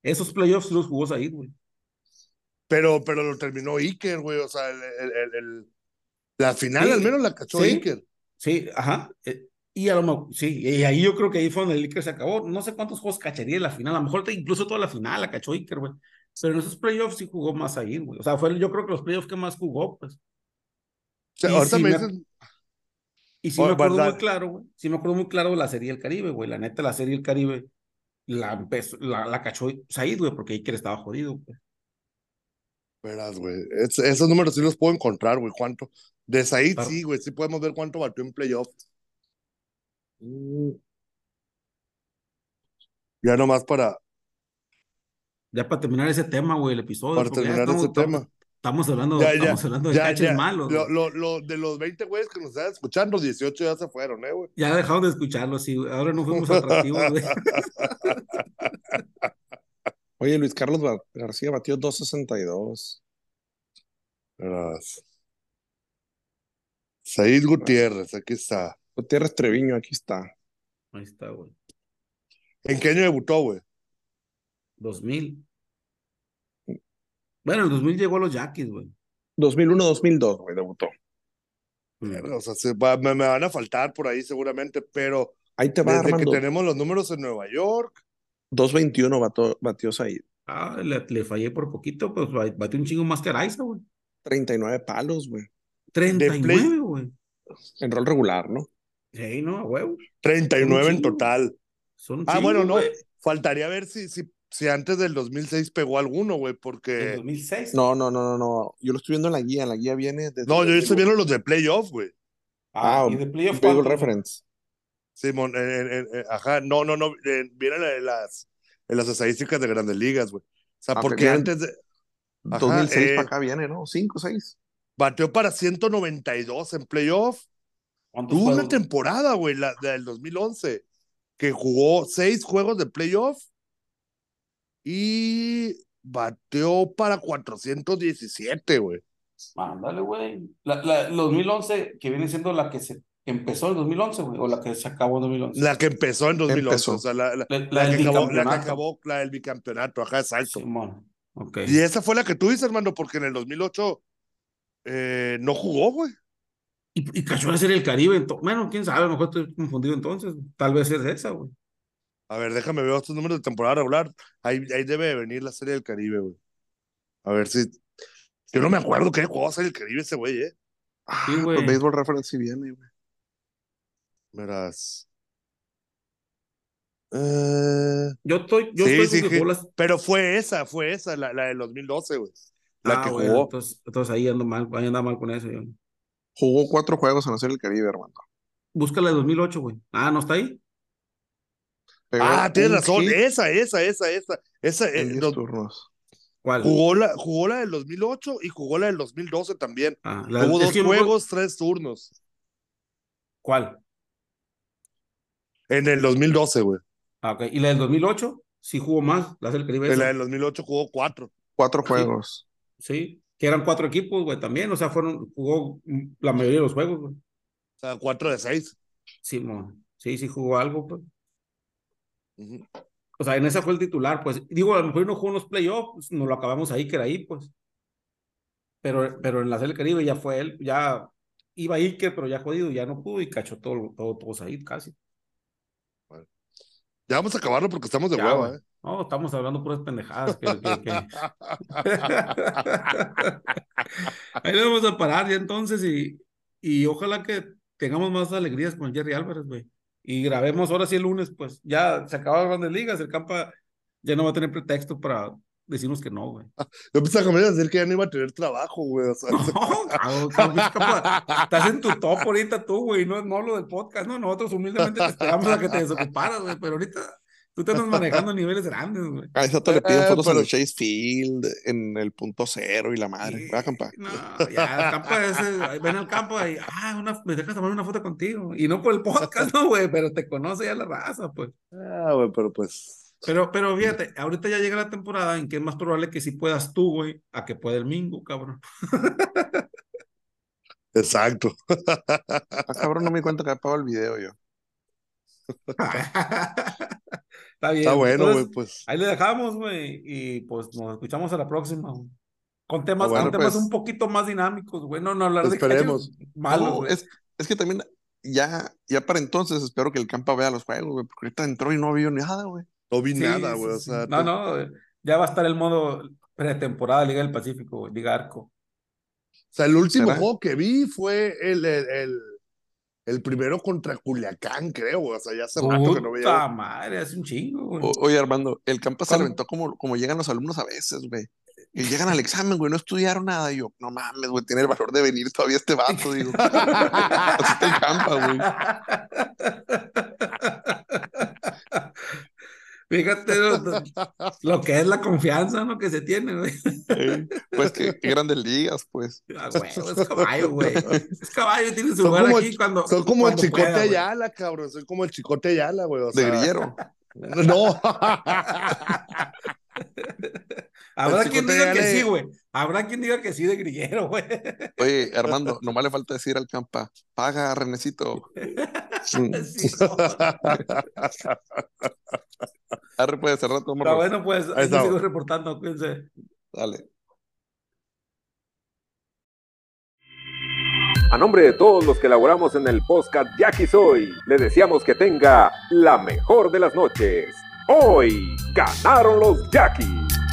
B: Esos playoffs los jugó Said, güey.
C: Pero, pero lo terminó Iker, güey. O sea, el, el, el- la final
B: Sí,
C: al menos la cachó
B: sí.
C: Iker.
B: Sí, ajá. eh, Y a lo mejor, sí, y ahí yo creo que ahí fue donde el Iker se acabó. No sé cuántos juegos cacharía en la final, a lo mejor te- incluso toda la final la cachó Iker, güey. Pero en esos playoffs sí jugó más ahí, güey. O sea, fue yo creo que los playoffs que más jugó, pues.
C: O sea,
B: Y
C: ahorita
B: sí
C: me
B: Y sí
C: Oh,
B: me acuerdo
C: verdad.
B: muy claro, güey. Sí me acuerdo muy claro de la Serie del Caribe, güey. La neta, la Serie del Caribe la empezó, la, la cachó Said, güey, porque Iker estaba jodido, pues.
C: Verás, güey. es- esos números sí los puedo encontrar, güey. ¿Cuánto? De Said, sí, güey. Sí podemos ver cuánto batió en playoff. Ya nomás para,
B: Ya para terminar ese tema, güey, el episodio.
C: para terminar ese tema.
B: Estamos hablando,
C: Ya, ya,
B: estamos hablando de
C: ya,
B: caches malos.
C: Lo,
B: güey.
C: lo, lo- de los 20 güeyes que nos estaban escuchando, 18 ya se fueron, ¿eh, güey?
B: Ya dejamos de escucharlo, sí. güey. Ahora no fuimos atractivos, güey.
A: Oye, Luis Carlos Ba- García batió 262.
C: Verás. Said Gutiérrez, aquí está.
A: Gutiérrez Treviño, aquí está.
B: Ahí está, güey.
C: ¿En qué año debutó, güey?
B: 2000. Bueno, en 2000 llegó a los Yaquis, güey.
A: 2001-2002, güey, debutó.
C: O sea, se va- me, me van a faltar por ahí seguramente, pero
A: Ahí te va,
C: desde que
A: Armando.
C: tenemos los números en Nueva York,
A: 221 batió, batió Said.
B: Ah, le, le fallé por poquito, pues ba- batió un chingo más que Araiza, güey.
A: 39 palos, güey.
B: 39, güey.
A: En rol regular, ¿no?
B: Sí, no, a huevo.
C: 39 en total.
B: Son
C: Ah, bueno, no. Faltaría ver si, si, si antes del 2006 pegó alguno, güey, porque...
B: 2006.
A: No, no, no, no, no. Yo lo estoy viendo en la guía. En la guía viene desde.
C: No, yo estoy
A: 2001.
C: viendo los de playoff, güey.
B: Ah,
A: Ah,
B: y de playoff.
A: Reference.
C: Simón, en- en- en- en- ajá, no, no, no, en- vienen en las, en las estadísticas de grandes ligas, güey. O sea,
A: Ah,
C: porque antes de, Ajá,
A: 2006
C: eh,
A: para acá viene, ¿no? 5, 6.
C: bateó para 192 en playoff.
B: ¿Cuántos
C: Tuvo una temporada, güey, la, la del 2011, que jugó seis juegos de playoff y bateó para 417, güey.
B: Ándale, güey. La, la, 2011, que viene siendo la que se empezó en 2011, güey, o la que se acabó en 2011.
C: La que empezó en 2011,
A: Empezó.
C: o sea, la, la-
B: La,
C: la que acabó, la que
B: bicampeonato.
C: acabó, la del bicampeonato, ajá, exacto.
B: Simón.
C: Y esa fue la que tú dices, hermano, porque en el 2008 eh, no jugó, güey.
B: Y, y cachó la serie del Caribe. ento- Bueno, quién sabe, a lo mejor estoy confundido entonces. Tal vez es esa, güey.
C: A ver, déjame ver estos números de temporada regular. Ahí, ahí debe de venir la Serie del Caribe, güey. A ver si. Yo no me acuerdo qué jugó Serie del Caribe ese güey, ¿eh?
A: Ah,
B: Sí, güey.
A: pues Baseball Reference sí viene, güey.
C: Verás. Eh,
B: Yo estoy, yo
C: Sí,
B: estoy
C: sí,
B: con que
C: que-
B: jugó las-
C: pero fue esa, fue esa, la, la del 2012, güey. La
B: Ah,
C: que
B: bueno,
C: jugó.
B: entonces, entonces ahí ando mal, ahí anda mal con eso. Yo.
A: Jugó cuatro juegos en la Serie del Caribe, hermano.
B: Búscala de 2008, güey. Ah, ¿no está ahí?
A: Pegó
C: Ah, tienes razón.
A: hit
C: Esa, esa, esa, esa. Esa eh,
A: en 10
C: los-
A: turnos.
B: ¿Cuál?
C: jugó, la, jugó la del 2008 y jugó la del 2012 también.
B: Ah, la- es
C: dos juegos, tres turnos.
B: ¿Cuál?
C: En el 2012, güey.
B: Ah, ok. ¿Y la del 2008? Sí jugó más, la del Caribe.
C: En la del 2008 jugó cuatro.
A: Cuatro juegos.
B: Sí, que eran cuatro equipos, güey, también. O sea, fueron, jugó la mayoría de los juegos, güey.
C: O sea, cuatro de seis.
B: Sí, mon. sí, sí jugó algo, pues. O sea, en esa fue el titular, pues. Digo, a lo mejor no jugó en los playoffs, nos lo acabamos ahí, que era ahí, pues. Pero, pero en la Serie del Caribe ya fue él, ya iba Iker, pero ya jodido, ya no pudo y cachó todo, todo, todos ahí casi.
C: Ya vamos a acabarlo porque estamos de
B: Ya,
C: hueva. ¿eh?
B: No, estamos hablando puras pendejadas. Que, que, que- Ahí le vamos a parar ya entonces y, y ojalá que tengamos más alegrías con Jerry Álvarez, güey. Y grabemos ahora sí el lunes, pues ya se acabaron las grandes ligas, el Campa ya no va a tener pretexto para decirnos que no, güey.
C: Yo pensaba que me ibas a decir que ya no iba a tener trabajo, güey. O sea,
B: No, cabrón, estás en tu top ahorita tú, güey, no, no lo del podcast, no, nosotros humildemente te esperamos a que te desocuparas, güey, pero ahorita tú te andas manejando a niveles grandes, güey.
A: A esa le piden
C: Eh,
A: fotos en el Chase Field, en el punto cero y la madre.
B: Sí,
A: Va, campa.
B: No, ya, el campo ese, ven al campo y, ah, una, me dejas tomar una foto contigo. Y no por el podcast, no, güey, pero te conoce ya la raza, pues.
C: ah, güey, pero pues.
B: Pero, pero fíjate, ahorita ya llega la temporada en que es más probable que si puedas tú, güey, a que pueda el Mingo, cabrón.
C: Exacto.
A: Ah, cabrón, no me di cuenta que apagado el video yo.
B: Está bien.
C: Está bueno,
B: entonces,
C: güey, pues.
B: Ahí le dejamos, güey, y pues nos escuchamos a la próxima, güey. Con temas,
A: Bueno,
B: con temas
A: pues-
B: un poquito más dinámicos, güey. No, no hablar de
C: Esperemos.
B: catchers malos,
A: No, es, es que también ya, ya para entonces espero que el Campa vea los juegos, güey, porque ahorita entró y no vio nada, güey.
C: No vi
B: Sí,
C: nada,
B: sí,
C: güey. O
B: sí.
C: sea,
B: no, no, eh, ya va a estar el modo pretemporada Liga del Pacífico, güey, Liga Arco.
C: O sea, el último
A: ¿Será?
C: juego que vi fue el, el, el, el primero contra Culiacán, creo, güey. O sea, ya hace rato que no
B: Puta
C: veía.
B: madre, hace un chingo, güey.
A: O- oye, Armando, el Campa se reventó como, como llegan los alumnos a veces, güey. Y llegan al examen, güey, no estudiaron nada. Y yo, no mames, güey, tiene el valor de venir todavía este vato, digo. Así está el Campa, güey.
B: Fíjate lo, que es la confianza, ¿no? Que se tiene, güey.
A: Pues que, qué grandes ligas, pues.
B: Ah, güey, es caballo, güey. Es caballo, tiene su
C: Son
B: lugar aquí cuando.
C: Soy como el chicote
B: pueda, güey.
C: Ayala, cabrón. Soy como el chicote Ayala, güey. O
A: De
C: sea,
A: grillero.
C: No.
B: Habrá quien diga que sí, güey. Habrá quien diga que sí de grillero, güey.
A: Oye, Armando, nomás le falta decir al Campa, paga, Renecito.
B: Sí, no.
A: Arre, pues, cerrar tu
B: Pero bueno, pues ahí sigo reportando, cuídense.
A: Dale.
D: A nombre de todos los que elaboramos en el podcast Jackie Soy, le deseamos que tenga la mejor de las noches. Hoy ganaron los Jackies.